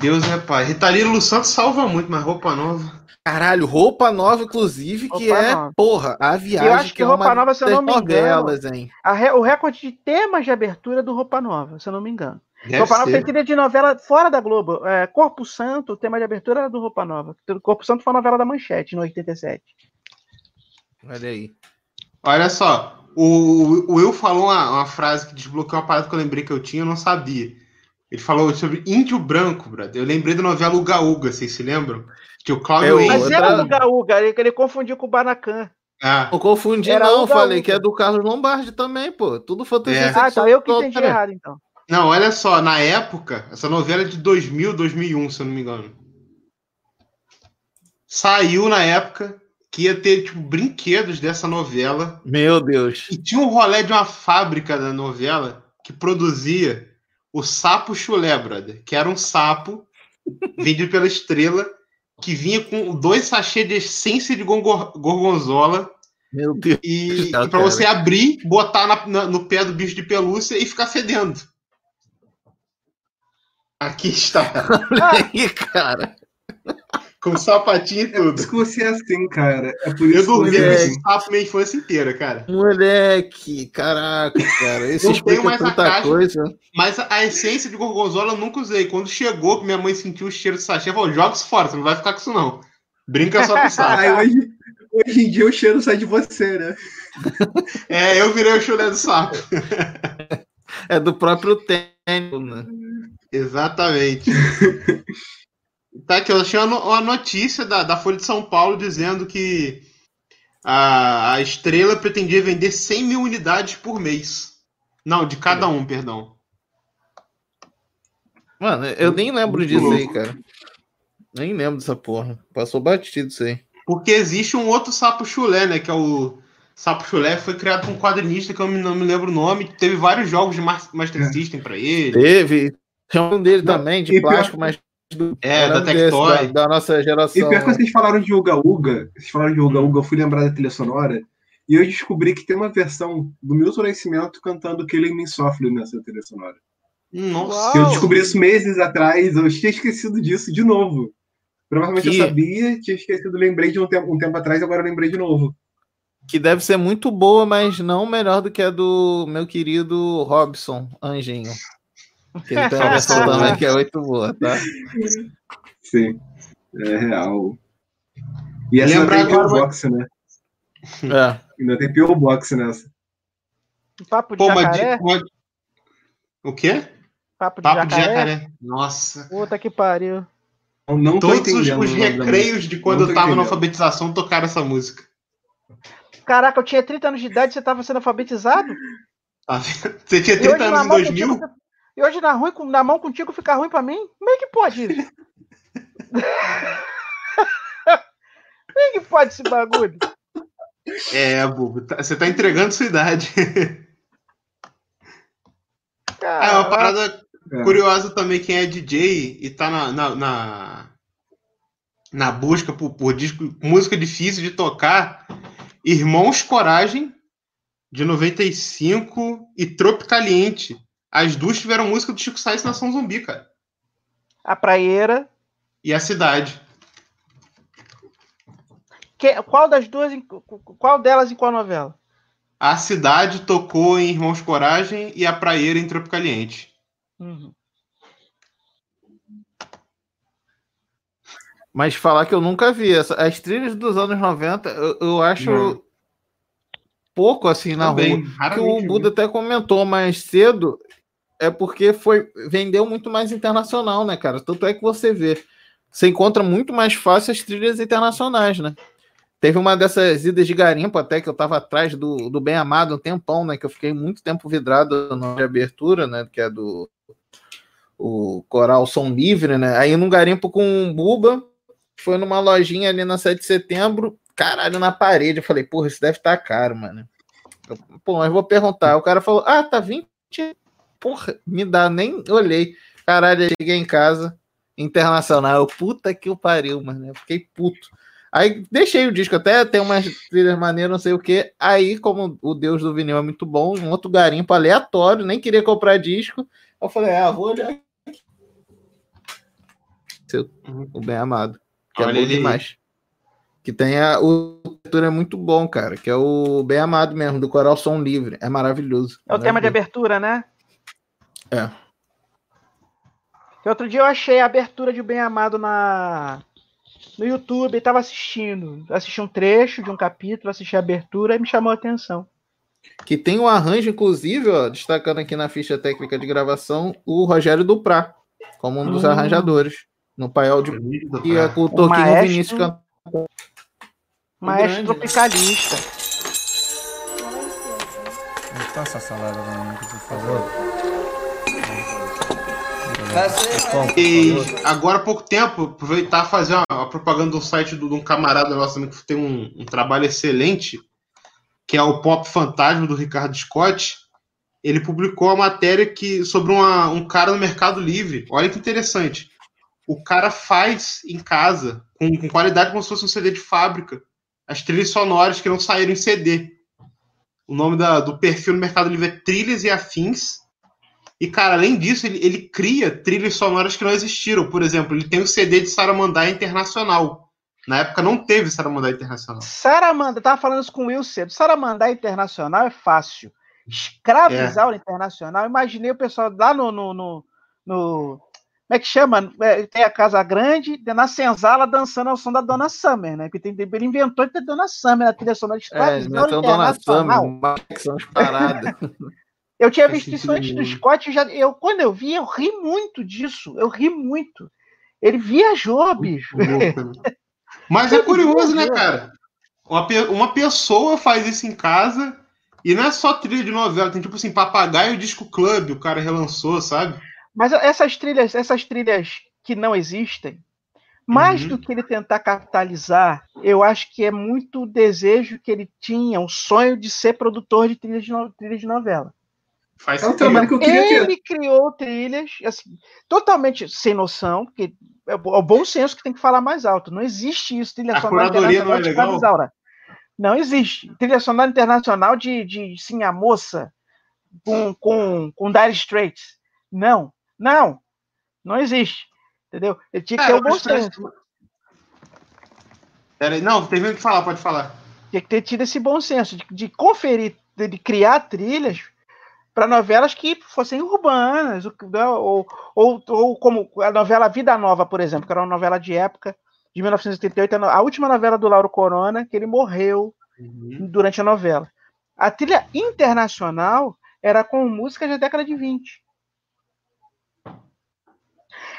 Deus é pai. Ritalina Lu Santos salva muito, mas roupa nova. Caralho, roupa nova, inclusive, que Roupa é, Nova. porra, a viagem Eu acho que é Roupa uma Nova, se eu não me engano, novelas, hein? A re- o recorde de temas de abertura é do Roupa Nova, se eu não me engano. Deve Roupa Nova tem ser. trilha de novela fora da Globo. É, Corpo Santo, o tema de abertura era do Roupa Nova. Corpo Santo foi uma novela da Manchete, no 87. Olha aí. Olha só, o, o Will falou uma, uma frase que desbloqueou uma parada que eu lembrei que eu tinha, eu não sabia. Ele falou sobre índio branco, brother. Eu lembrei da novela Uga Uga, vocês se lembram? Que o Cláudio Henrique- Mas outra- era o Uga Uga, ele, ele confundiu com o Banacan. Ah, Eu confundi, Era não. Uga Falei Uga. que é do Carlos Lombardi também, pô. Tudo fantasia É. Ah, tá, eu que entendi cara. errado, então. Não, olha só, na época, essa novela é de 2000, 2001, se eu não me engano. Saiu na época que ia ter, tipo, brinquedos dessa novela. Meu Deus. E tinha um rolê de uma fábrica da novela que produzia o sapo chulé, brother. Que era um sapo vendido pela estrela que vinha com dois sachês de essência de gorgonzola Meu Deus. e, e para você abrir, botar na- na- no pé do bicho de pelúcia e ficar fedendo. Aqui está, Olha aí, cara. com sapatinho e É tudo. você é assim, cara. É por Eu isso que dormi com é esse assim. sapo minha infância inteira, cara. Moleque, caraca, cara. Isso Não tenho mais a tanta caixa. coisa. Mas a, a essência de gorgonzola eu nunca usei. Quando chegou, que minha mãe sentiu o cheiro de sachê, falou: joga isso fora, você não vai ficar com isso não. Brinca só com sapo. Aí hoje, hoje em dia o cheiro sai de você, né? É, eu virei o chulé do sapo. É do próprio tempo, né? Exatamente. Tá aqui, eu achei uma, no- uma notícia da, da Folha de São Paulo dizendo que a, a estrela pretendia vender 100 mil unidades por mês. Não, de cada um, perdão. Mano, eu nem lembro Muito disso aí, louco. cara. Nem lembro dessa porra. Passou batido isso aí. Porque existe um outro sapo chulé, né? Que é o sapo chulé, foi criado por um quadrinista que eu não me lembro o nome. Teve vários jogos de Mas- Master É. System pra ele. Teve. Tinha um dele Não, também, de e pior- plástico, mas. do- É, eu da Tectoy. da, da nossa E geração. pior que vocês falaram de Uga Uga, vocês falaram de Uga Uga, eu fui lembrar da trilha sonora, e eu descobri que tem uma versão do Milton Nascimento cantando Killing Me Softly nessa trilha sonora. Nossa. Que eu Uau. descobri isso meses atrás, eu tinha esquecido disso de novo. Provavelmente Que- eu sabia, tinha esquecido, lembrei de um tempo, um tempo atrás, agora eu lembrei de novo. Que deve ser muito boa, mas não melhor do que a do meu querido Robson Anjinho. Que ele tem uma versão também que é muito boa, tá? Sim, é real. E essa Lembra ainda tem agora-. Box, né? É. Ainda tem P.O. Box nessa. Papo de Pô, jacaré? uma- O quê? Papo de Papo de jacaré? jacaré. Nossa. Puta que pariu. Não, não tô Todos os, entendendo os recreios de quando eu tava na entendendo. alfabetização tocaram essa música. Caraca, eu tinha 30 anos de idade e você tava sendo alfabetizado? Tá? Você tinha E 30 hoje, na anos em mão 2000? contigo, e hoje na, ruim, na mão contigo fica ruim pra mim? Como é que pode isso? Como é que pode esse bagulho? É, Bubo. tá- Você tá entregando sua idade. Ah, é uma Caraca. parada É. curiosa também, quem é DJ e tá na, na, na, na busca por, por disco, música difícil de tocar, Irmãos Coragem, de 95, e Tropicaliente. As duas tiveram música do Chico Sainz Nação Zumbi, cara. A praieira. E a cidade. Que- qual das duas, qual delas em qual novela? A cidade tocou em Irmãos Coragem e a praieira em Tropicaliente. Uhum. Mas falar que eu nunca vi. Essa, as trilhas dos anos 90, eu, eu acho Não. pouco assim na Também, rua. Que o vi. Buda até comentou mais cedo, é porque foi vendeu muito mais internacional, né, cara? Tanto é que você vê, você encontra muito mais fácil as trilhas internacionais, né? Teve uma dessas idas de garimpo até que eu tava atrás do, do Bem Amado um tempão, né? Que eu fiquei muito tempo vidrado na abertura, né? Que é do o Coral Som Livre, né? Aí num garimpo com um Buba, foi numa lojinha ali na 7 de setembro, caralho, na parede. Eu falei, porra, isso deve estar caro, mano. Eu, Pô, mas vou perguntar. O cara falou, ah, tá 20. Porra, me dá, nem olhei. Caralho, eu cheguei em casa, internacional. Eu, puta que o pariu, mano. Eu fiquei puto. Aí deixei o disco, até tem umas trilhas maneiras, não sei o que. Aí, como o Deus do vinil é muito bom, um outro garimpo aleatório, nem queria comprar disco. Eu falei, ah, vou olhar aqui. Seu, o bem amado. Que Olha é bom demais. Que tem a. O abertura é muito bom, cara. Que é o bem amado mesmo, do Coral Som Livre. É maravilhoso. É o tema de Maravilhoso. abertura, né? É. Que Outro dia eu achei a abertura de Bem Amado na no YouTube e tava assistindo. Assisti um trecho de um capítulo, assisti a abertura e me chamou a atenção. Que tem um arranjo, inclusive, ó, destacando aqui na ficha técnica de gravação, o Rogério Duprá, como um dos Hum. arranjadores. No paiol de que é com o Toquinho maestro- Vinícius cantando. Maestro grande, né? tropicalista. Me passa a salada mim, por favor. E agora há pouco tempo, aproveitar e fazer uma propaganda do site de um camarada nosso também que tem um, um trabalho excelente, que é o Pop Fantasma do Ricardo Scott. Ele publicou a matéria que, sobre uma- um cara no Mercado Livre. Olha que interessante. O cara faz em casa, com, com qualidade como se fosse um CD de fábrica, as trilhas sonoras que não saíram em CD. O nome da- do perfil no Mercado Livre é Trilhas e Afins. E, cara, além disso, ele, ele cria trilhas sonoras que não existiram. Por exemplo, ele tem o CD de Saramandá Internacional. Na época não teve Saramandá Internacional. Saramanda, tava falando isso com o Will cedo. Saramandá Internacional é fácil. Escravizaura Internacional, imaginei o pessoal lá no, no, no, no, é que chama? É, tem a Casa Grande, na senzala dançando ao som da Dona Summer, né? Porque tem, ele inventou de ter Dona Summer na trilha sonora de É, Escravidão meteu Dona Summer, uma que são as paradas. Eu tinha visto isso antes do. Scott, já, eu, quando eu vi, eu ri muito disso. Eu ri muito. Ele viajou, bicho. Né? Mas é curioso, né, cara? Uma, uma pessoa faz isso em casa e não é só trilha de novela, tem tipo assim, Papagaio Disco Club, o cara relançou, sabe? Mas essas trilhas, essas trilhas que não existem, mais Uhum. do que ele tentar capitalizar, eu acho que é muito o desejo que ele tinha, o sonho de ser produtor de trilhas de, no- trilhas de novela. Faz É sentido. trabalho que eu queria ter. Ele criou trilhas assim, totalmente sem noção, porque é o é o bom senso que tem que falar mais alto. Não existe isso, trilha A sonora curadoria não é internacional de Isaura. Não existe. Trilha sonora internacional de, de Sim a Moça com, com, com Dire Straits. Não, não. Não existe. Entendeu? Ele tinha que ter Cara, o bom senso. Peraí, não, termina de falar, pode falar. Tinha que ter tido esse bom senso de, de conferir, de, de criar trilhas para novelas que fossem urbanas, né, ou, ou, ou como a novela Vida Nova, por exemplo, que era uma novela de época, de 1988, a última novela do Lauro Corona, que ele morreu durante a novela. A trilha internacional era com músicas da década de 20.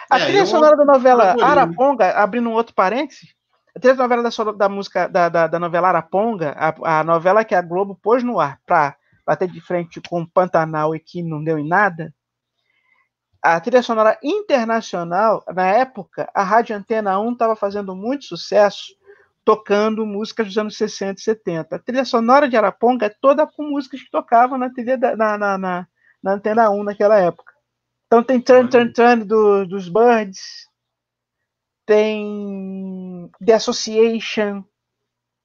A É, trilha sonora da novela né? Araponga, abrindo um outro parênteses, a trilha novela da, da música da, da, da novela Araponga, a, a novela que a Globo pôs no ar para bater de frente com Pantanal e que não deu em nada. A trilha sonora internacional, na época, a Rádio Antena 1 estava fazendo muito sucesso tocando músicas dos anos 60 e 70. A trilha sonora de Araponga é toda com músicas que tocavam na, trilha da- na, na, na, na Antena 1 naquela época. Então tem Turn, Turn, Turn do, dos Birds, tem The Association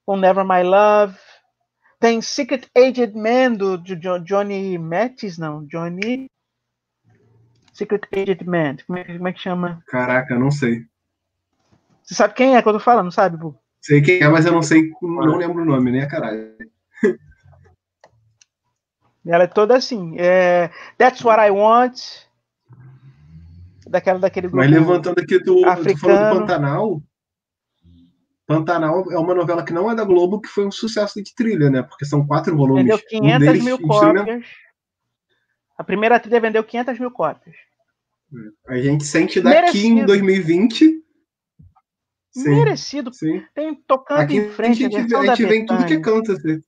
com Never My Love, tem Secret Aged Man do, de Jo- Johnny Mattis, não, Johnny Secret Aged Man, como é, que- como é que chama? Caraca, não sei. Você sabe quem é que eu tô falando, sabe, Bu? Sei quem é, mas eu não sei, não lembro o nome, nem a caralho. Ela é toda assim. É, That's What I Want. Daquela, daquele grupo. Mas levantando aqui, tu, tu falou africano. do Pantanal. Pantanal é uma novela que não é da Globo, que foi um sucesso de trilha, né? Porque são quatro volumes. Vendeu Um 500 deles, mil cópias. A primeira trilha vendeu 500 mil cópias. A gente sente daqui em Merecido. 2020. Sim, Merecido. sim. Tem tocando Aqui em frente a a gente, a da gente vê em tudo que é canta. assim.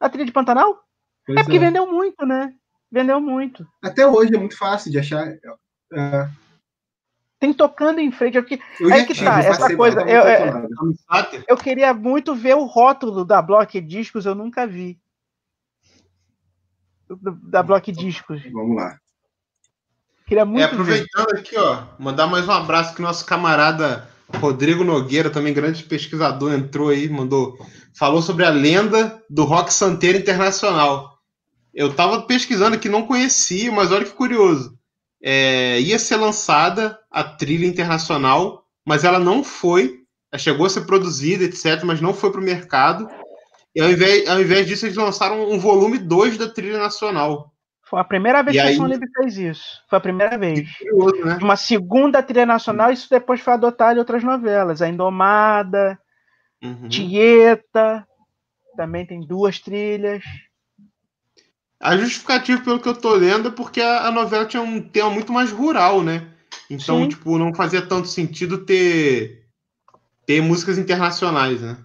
A trilha de Pantanal? Pois É porque é. vendeu muito, né? Vendeu muito. Até hoje é muito fácil de achar. É, Tem tocando em frente. é porque- eu Aí já que tive, tá, essa coisa, eu- tava é-? Eu queria muito ver o rótulo da Block Discos, eu nunca vi. Do- Da Block Discos. Vamos lá. Queria É, muito ver. aproveitando aqui, ó, mandar mais um abraço que nosso camarada Rodrigo Nogueira, também grande pesquisador, entrou aí, mandou, falou sobre a lenda do rock santeiro internacional. Eu tava pesquisando aqui, não conhecia, mas olha que curioso. É, ia ser lançada a trilha internacional, mas ela não foi. Ela chegou a ser produzida, etc., mas não foi para o mercado. E ao invés, ao invés disso, eles lançaram um volume 2 da trilha nacional. Foi a primeira vez E que a Som Livre fez isso. Foi a primeira vez. Curioso, né? Uma segunda trilha nacional, isso depois foi adotado em outras novelas. A Indomada, Uhum. Tieta, também tem duas trilhas. A justificativa, pelo que eu tô lendo, é porque a, a novela tinha um tema muito mais rural, né? Então, Sim. tipo, não fazia tanto sentido ter, ter músicas internacionais, né?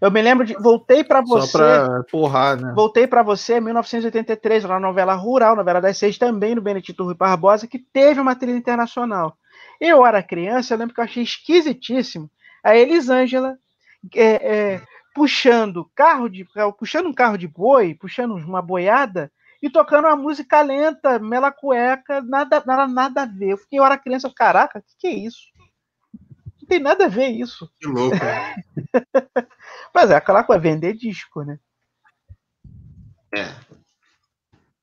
Eu me lembro de. Voltei para Só você. pra porrar, né? Voltei para você em 1983, uma novela rural, novela das seis também, no Benedito Rui Barbosa, que teve uma trilha internacional. Eu era criança, eu lembro que eu achei esquisitíssimo a Elisângela é, é, puxando carro de puxando um carro de boi, puxando uma boiada e tocando uma música lenta, mela cueca, nada, nada, nada a ver. Eu fiquei, eu era criança, caraca, o que, que é isso? Não tem nada a ver isso. Que louco. né? Mas é, aquela coisa, vender disco, né?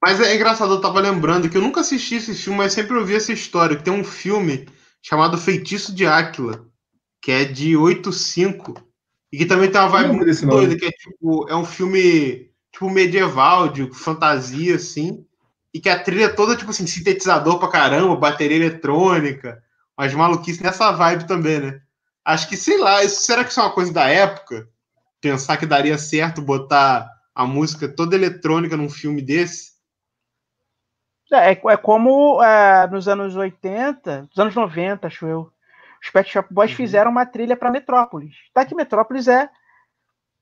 Mas é engraçado, eu tava lembrando que eu nunca assisti esse filme, mas sempre ouvi essa história. Que tem um filme chamado Feitiço de Áquila, que é de 8.5, e que também tem uma vibe muito desse nome. doida, que é tipo, é um filme tipo medieval, de fantasia, assim. e que a trilha é toda, tipo assim, sintetizador pra caramba, bateria eletrônica, mas maluquice nessa vibe também, né? Acho que, sei lá, isso, será que isso é uma coisa da época? Pensar que daria certo botar a música toda eletrônica num filme desse? É, é como é, nos anos 80, nos anos 90, acho eu. Os Pet Shop Boys Uhum. fizeram uma trilha para Metrópolis. Tá que Metrópolis é.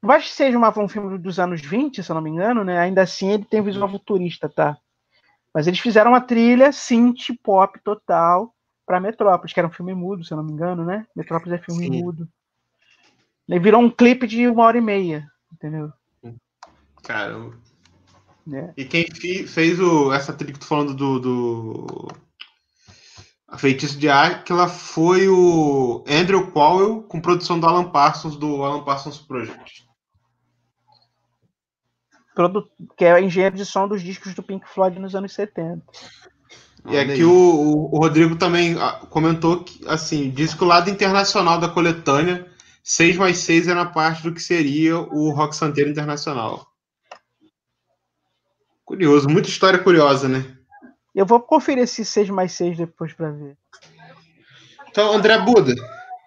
Que seja uma- um filme dos anos 20, se eu não me engano, né? Ainda assim ele tem visual futurista, tá? Mas eles fizeram uma trilha synth pop total para Metrópolis, que era um filme mudo, se eu não me engano, né? Metrópolis é filme Sim. mudo. Ele virou um clipe de uma hora e meia, entendeu? Caramba. É. E quem fez o, essa trilha que tu falando do, do a Feitiço de Áquila foi o Andrew Powell, com produção do Alan Parsons, do Alan Parsons Project. Produ- Que é engenheiro de som dos discos do Pink Floyd nos anos 70. E aqui o, o- o Rodrigo também ah, comentou que, assim, diz que o lado internacional da coletânea, 6 mais 6 era parte do que seria o Rock Santeiro Internacional. Curioso, muita história curiosa, né? Eu vou conferir esse 6 mais 6 depois pra ver. Então, André Buda,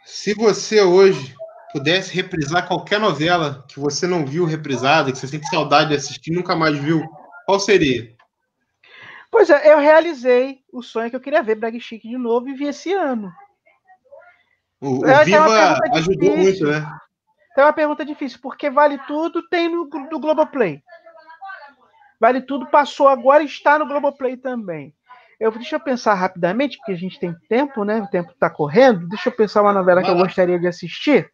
se você hoje pudesse reprisar qualquer novela que você não viu reprisada, que você sente saudade de assistir e nunca mais viu, qual seria? Pois é, eu realizei o sonho que eu queria ver Brag Chic de novo e vi esse ano. O, o É, Viva ajudou difícil. muito, né? Então é uma pergunta difícil, porque Vale Tudo tem no do Globoplay. Vale Tudo passou agora e está no Globoplay também. Eu, deixa eu pensar rapidamente, porque a gente tem tempo, né? O tempo está correndo. Deixa eu pensar uma novela que eu gostaria de assistir.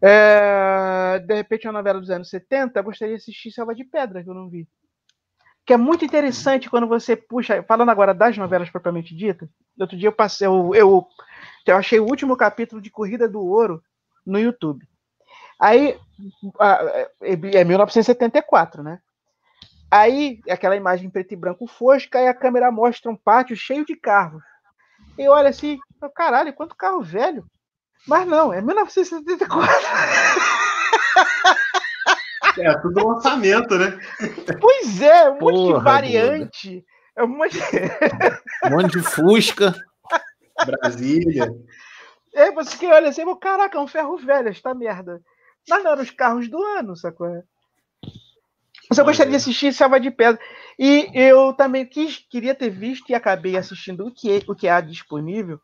É, de repente, uma novela dos anos 70, eu gostaria de assistir Selva de Pedra, que eu não vi. Que é muito interessante quando você puxa. Falando agora das novelas propriamente ditas, outro dia eu passei. Eu, eu, eu achei o último capítulo de Corrida do Ouro no YouTube. Aí, é é 1974, né? Aí, aquela imagem preto e branco fosca, e a câmera mostra um pátio cheio de carros. E olha assim, caralho, quanto carro velho. Mas não, é 1974. É, tudo lançamento, né? Pois é, um monte de Porra, variante. É um monte Um monte de Fusca. Brasília. É, você que olha assim, caraca, é um ferro velho, esta merda. Mas não eram os carros do ano, sacou? Mas eu gostaria de assistir Selva de Pedra. E eu também quis, queria ter visto e acabei assistindo o que, o que há disponível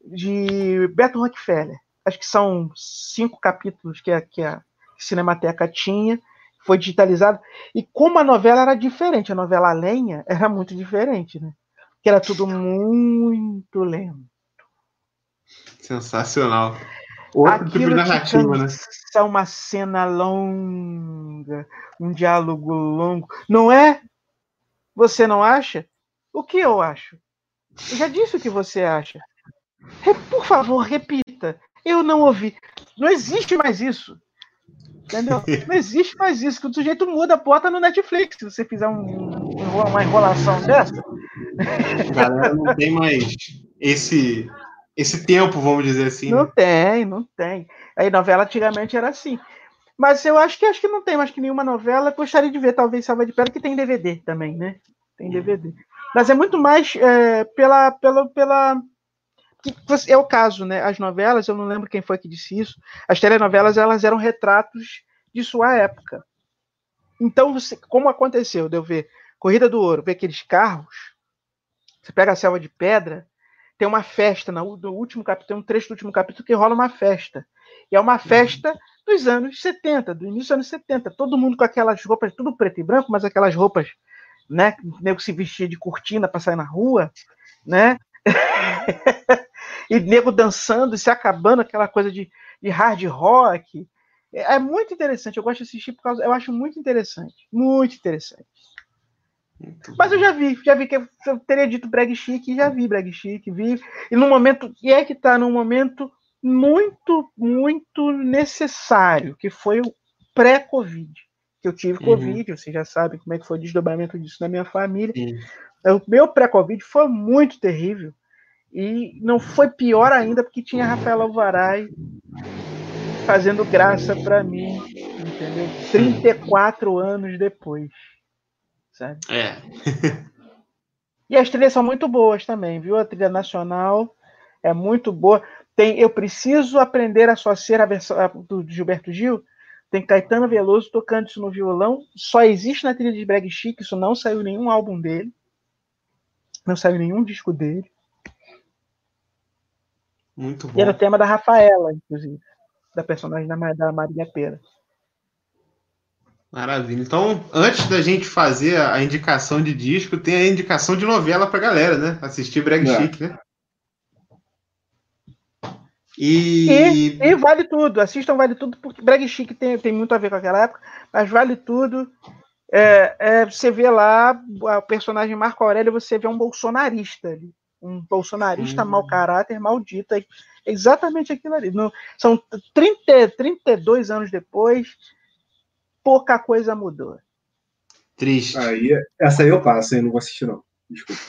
de Beto Rockefeller. Acho que são cinco capítulos que a, que a Cinemateca tinha, foi digitalizado. E como a novela era diferente, a novela Lenha era muito diferente, né? Que era tudo muito lento. Sensacional. Outro tipo Aquilo narrativa, né? uma cena longa, um diálogo longo. Não é? Você não acha? O que eu acho? Eu já disse o que você acha. Por favor, repita. Eu não ouvi. Não existe mais isso. Entendeu? Não existe mais isso. Que o sujeito muda, bota no Netflix. Se você fizer um- uma enrolação dessa. A galera não tem mais esse, esse tempo, vamos dizer assim. Não né? tem, não tem. Aí novela antigamente era assim. Mas eu acho que acho que não tem mais que nenhuma novela. Gostaria de ver, talvez, Salva de Pedra, que tem DVD também, né? Tem DVD. Mas é muito mais é, pela, pela, pela. É o caso, né? As novelas, eu não lembro quem foi que disse isso. As telenovelas, elas eram retratos de sua época. Então, você, como aconteceu, de eu ver Corrida do Ouro, ver aqueles carros, você pega a Selva de Pedra, tem uma festa no, último capítulo, tem um trecho do último capítulo que rola uma festa. E é uma festa dos anos 70, do início dos anos 70. Todo mundo com aquelas roupas, tudo preto e branco, mas aquelas roupas, né? O nego se vestia de cortina para sair na rua, né? e nego dançando e se acabando, aquela coisa de, de hard rock. É, é muito interessante, eu gosto de assistir por causa. Eu acho muito interessante. Muito interessante. Mas eu já vi, já vi que eu teria dito brag chic, já vi brag chic, vi. E no momento, e é que tá num momento muito, muito necessário, que foi o pré-Covid. Que eu tive Uhum. Covid, vocês já sabem como é que foi o desdobramento disso na minha família. Sim. O meu pré-Covid foi muito terrível. E não foi pior ainda porque tinha Rafael Alvaray fazendo graça para mim, entendeu? 34 anos depois. Sabe? É. E as trilhas são muito boas também, viu? A trilha nacional é muito boa. Tem, eu preciso aprender a associar a versão a, do Gilberto Gil. Tem Caetano Veloso tocando isso no violão. Só existe na trilha de Brag Chic, isso não saiu em nenhum álbum dele. Não saiu nenhum disco dele. Muito E era o bom. tema da Rafaela, inclusive. Da personagem da, da Maria Pera. Maravilha. Então, antes da gente fazer a indicação de disco, tem a indicação de novela pra galera, né? Assistir Brag É. Chic, né? E, E, e vale tudo. Assistam Vale Tudo, porque Brag Chic tem, tem muito a ver com aquela época, mas vale tudo. É, é, você vê lá o personagem Marco Aurélio, você vê um bolsonarista ali. Um bolsonarista Hum. mau caráter, maldito. É exatamente aquilo ali. No- são 30, 32 anos depois, pouca coisa mudou. triste. Aí, essa aí eu passo, hein? Não vou assistir, não. Desculpa.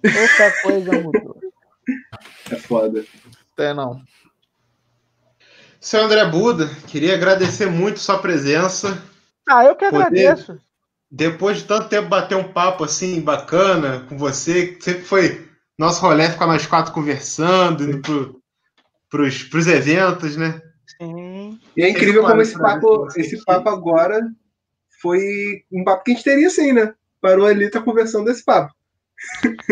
Pouca coisa mudou. É foda. Até não. Seu André Buda, queria agradecer muito sua presença. Ah, eu que Poder- agradeço. Depois de tanto tempo bater um papo assim bacana com você, que sempre foi nosso rolê ficar nós quatro conversando, indo pro, pros, pros eventos, né? Sim. E é incrível como esse papo, esse papo agora foi um papo que a gente teria sim, né? Parou ali, tá conversando desse papo.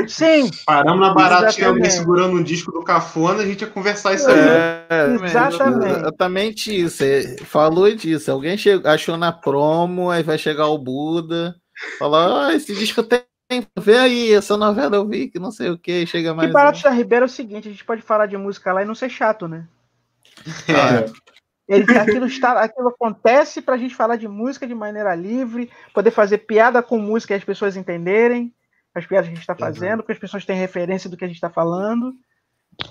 Sim, Paramos na barata, tinha alguém segurando um disco do Cafona, a gente ia conversar isso aí. É, Exatamente. Exatamente isso. é, falou disso. Alguém chegou, achou na promo, aí vai chegar o Buda, falar: ah, esse disco tem. Vê aí, essa novela eu vi, que não sei o que, chega mais. e Baratos da Ribeira é o seguinte: a gente pode falar de música lá e não ser chato, né? É. Ele, aquilo, está, aquilo acontece para a gente falar de música de maneira livre, poder fazer piada com música e as pessoas entenderem as piadas que a gente está fazendo, porque as pessoas têm referência do que a gente está falando.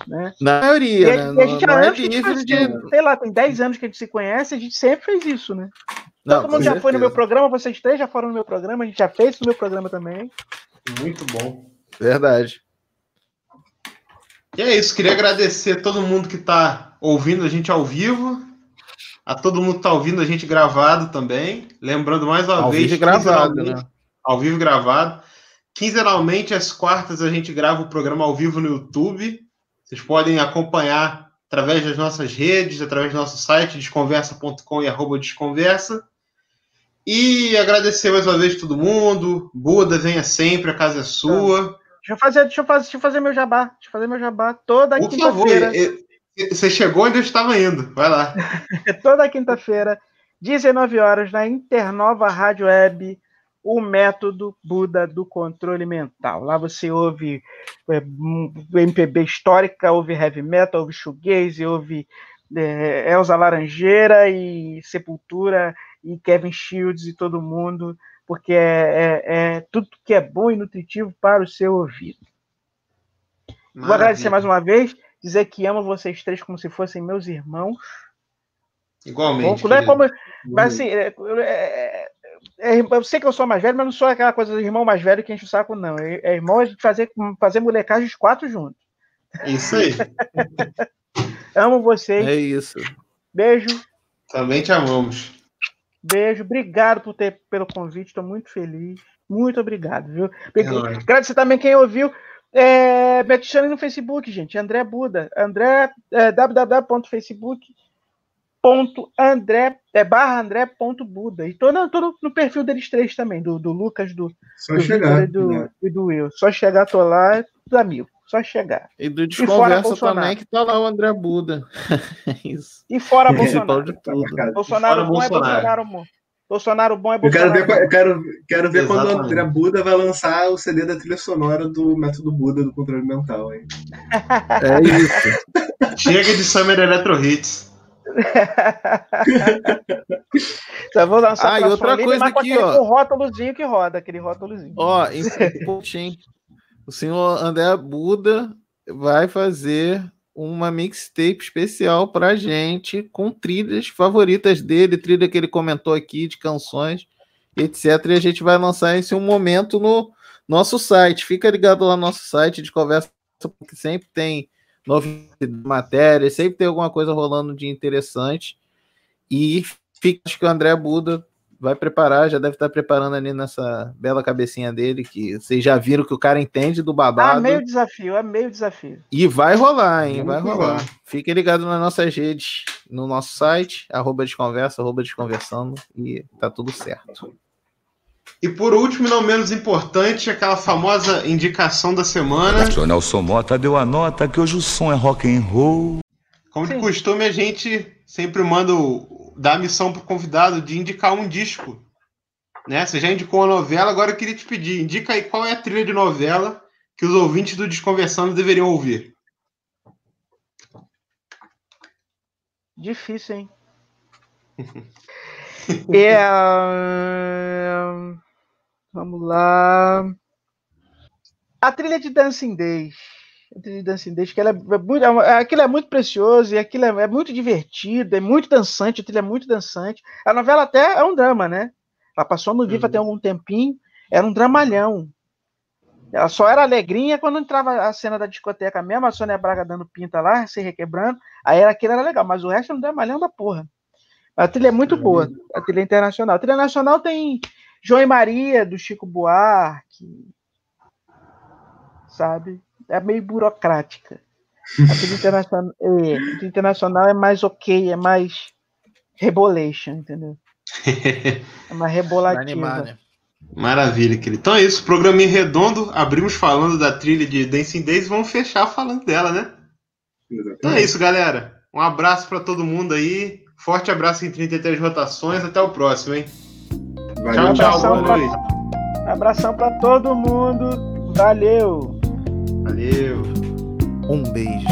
Né? Na E, maioria, a- né? e a Não, gente não é assim, de. sei lá, tem 10 anos que a gente se conhece, a gente sempre fez isso, né? Não, Todo mundo já foi no meu certeza. programa, vocês três já foram no meu programa, a gente já fez isso no meu programa também. Muito bom. Verdade. E é isso, queria agradecer a todo mundo que está ouvindo a gente ao vivo, a todo mundo que está ouvindo a gente gravado também. Lembrando mais uma Ao vez, vivo gravado, né? Ao vivo e gravado. Quinzenalmente, às quartas, a gente grava o programa ao vivo no YouTube. Vocês podem acompanhar através das nossas redes, através do nosso site, desconversa.com e arroba desconversa. E agradecer mais uma vez todo mundo. Buda, venha sempre, a casa é sua. Deixa eu fazer, deixa eu fazer, deixa eu fazer meu jabá. Deixa eu fazer meu jabá toda Por quinta-feira. você chegou onde eu estava indo. Vai lá. toda quinta-feira, 19 horas, na Internova Rádio Web, o método Buda do controle mental. Lá você ouve é, MPB histórica, ouve heavy metal, ouve shoegaze, ouve é, Elza Laranjeira e Sepultura e Kevin Shields e todo mundo, porque é, é- é tudo que é bom e nutritivo para o seu ouvido. Vou agradecer mais uma vez, dizer que amo vocês três como se fossem meus irmãos. Igualmente. Não é querido. como, mas assim, é, é, é, eu sei que eu sou mais velho, mas não sou aquela coisa do irmão mais velho que enche o saco, não. É, é irmão a gente fazer, fazer molecagem os quatro juntos. Isso aí. Amo vocês. É isso. Beijo, Também te amamos. Beijo. Obrigado por ter, pelo convite. Estou muito feliz. Muito obrigado, viu? É. Agradecer também quem ouviu. É, me adicione no Facebook, gente. André Buda. André, é, www.facebook.andré, é, barra André ponto Buda. E tô, no- tô no, no perfil deles três também, do, do Lucas, do, Só do chegar. Vitor e do, né? e do Will. Só chegar, tô lá, do amigo. Só chegar. E do Desconversa Bolsonaro. também, que tá lá o André Buda. É isso. E fora Bolsonaro. de tudo. Bolsonaro fora bom é Bolsonaro. Bolsonaro bom. Bolsonaro bom é Eu quero Bolsonaro ver, eu quero, quero ver quando o. André Buda vai lançar o CD da trilha sonora do método Buda do controle mental. Hein? É isso. Chega de Summer Electro Hits. Só vou lançar Ah, e outra coisa aqui, ó. com rótulozinho que roda, aquele rótulozinho. Ó, importante, hein? O senhor André Buda vai fazer uma mixtape especial pra gente com trilhas favoritas dele, trilha que ele comentou aqui de canções, etc. E a gente vai lançar isso em um momento no nosso site. Fica ligado lá no nosso site de conversa, porque sempre tem novidades, matérias, sempre tem alguma coisa rolando de interessante. E fica, acho que o André Buda vai preparar, já deve estar preparando ali nessa bela cabecinha dele, que vocês já viram que o cara entende do Ah, babado. meio desafio, é meio desafio. E vai rolar, hein? Vamos Vai rolar. rolar. Fiquem ligados nas nossas redes, no nosso site, arroba desconversa, arroba desconversando, e tá tudo certo. E por último, e não menos importante, aquela famosa indicação da semana. O Nelson Mota deu a nota que hoje o som é rock and roll. Como de Sim. costume, a gente sempre manda o, dá a missão pro convidado de indicar um disco. Né? Você já indicou uma novela, agora eu queria te pedir, indica aí qual é a trilha de novela que os ouvintes do Desconversando deveriam ouvir. Difícil, hein? é, ahn, vamos lá. A trilha de Dancing Days. Dancing Days, que ela é muito, é uma- aquilo é muito precioso e aquilo é, é muito divertido, é muito dançante, a trilha é muito dançante. A novela até é um drama, né? Ela passou no Viva Uhum. tem algum tempinho, era um dramalhão. Ela só era alegrinha quando entrava a cena da discoteca mesmo, a Sônia Braga dando pinta lá, se requebrando. Aí era, aquilo era legal, mas o resto não deu malhão da porra. A trilha é muito boa, a trilha internacional. A trilha nacional tem João e Maria, do Chico Buarque, sabe? É meio burocrática. A trilha internacional é, internacional é mais ok, é mais rebolation, entendeu? É rebolativa. animar, né? Maravilha, querido. Então é isso, programinha redondo. Abrimos falando da trilha de Dancing Days e vamos fechar falando dela, né? Então é isso, galera. Um abraço pra todo mundo aí. Forte abraço em 33 rotações. Até o próximo, hein? Valeu, Tchau, tchau. Abração pra todo mundo. Valeu! Valeu. Um beijo.